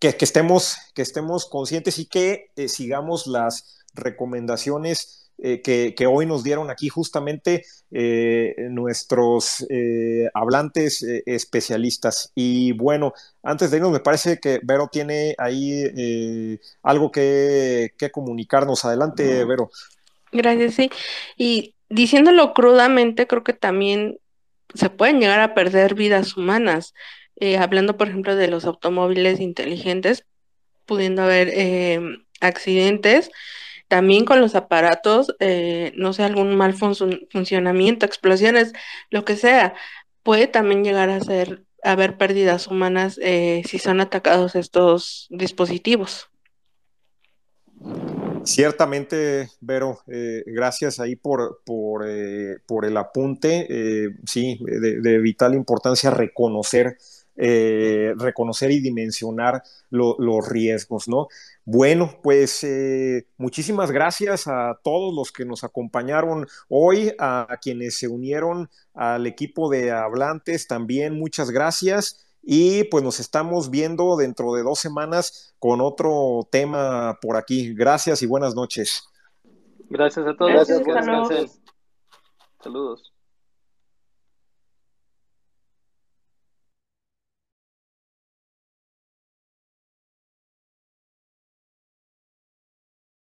que, estemos, que estemos conscientes y que sigamos las recomendaciones eh, que, hoy nos dieron aquí justamente eh, nuestros eh, hablantes especialistas. Y bueno, antes de irnos, me parece que Vero tiene ahí algo que, que comunicarnos. Adelante, Vero. Gracias, sí. Y diciéndolo crudamente, creo que también se pueden llegar a perder vidas humanas. hablando, por ejemplo, de los automóviles inteligentes, pudiendo haber accidentes también con los aparatos, eh, no sé, algún mal funcionamiento, explosiones, lo que sea, puede también llegar a ser haber pérdidas humanas eh, si son atacados estos dispositivos. Ciertamente, Vero, eh, gracias ahí por, por, por el apunte. sí, de, vital importancia reconocer, reconocer y dimensionar los riesgos, ¿no? Bueno, pues eh, muchísimas gracias a todos los que nos acompañaron hoy, a, quienes se unieron al equipo de hablantes también, muchas gracias. Y pues nos estamos viendo dentro de dos semanas con otro tema por aquí. Gracias y buenas noches. Gracias a todos. Gracias, Saludos.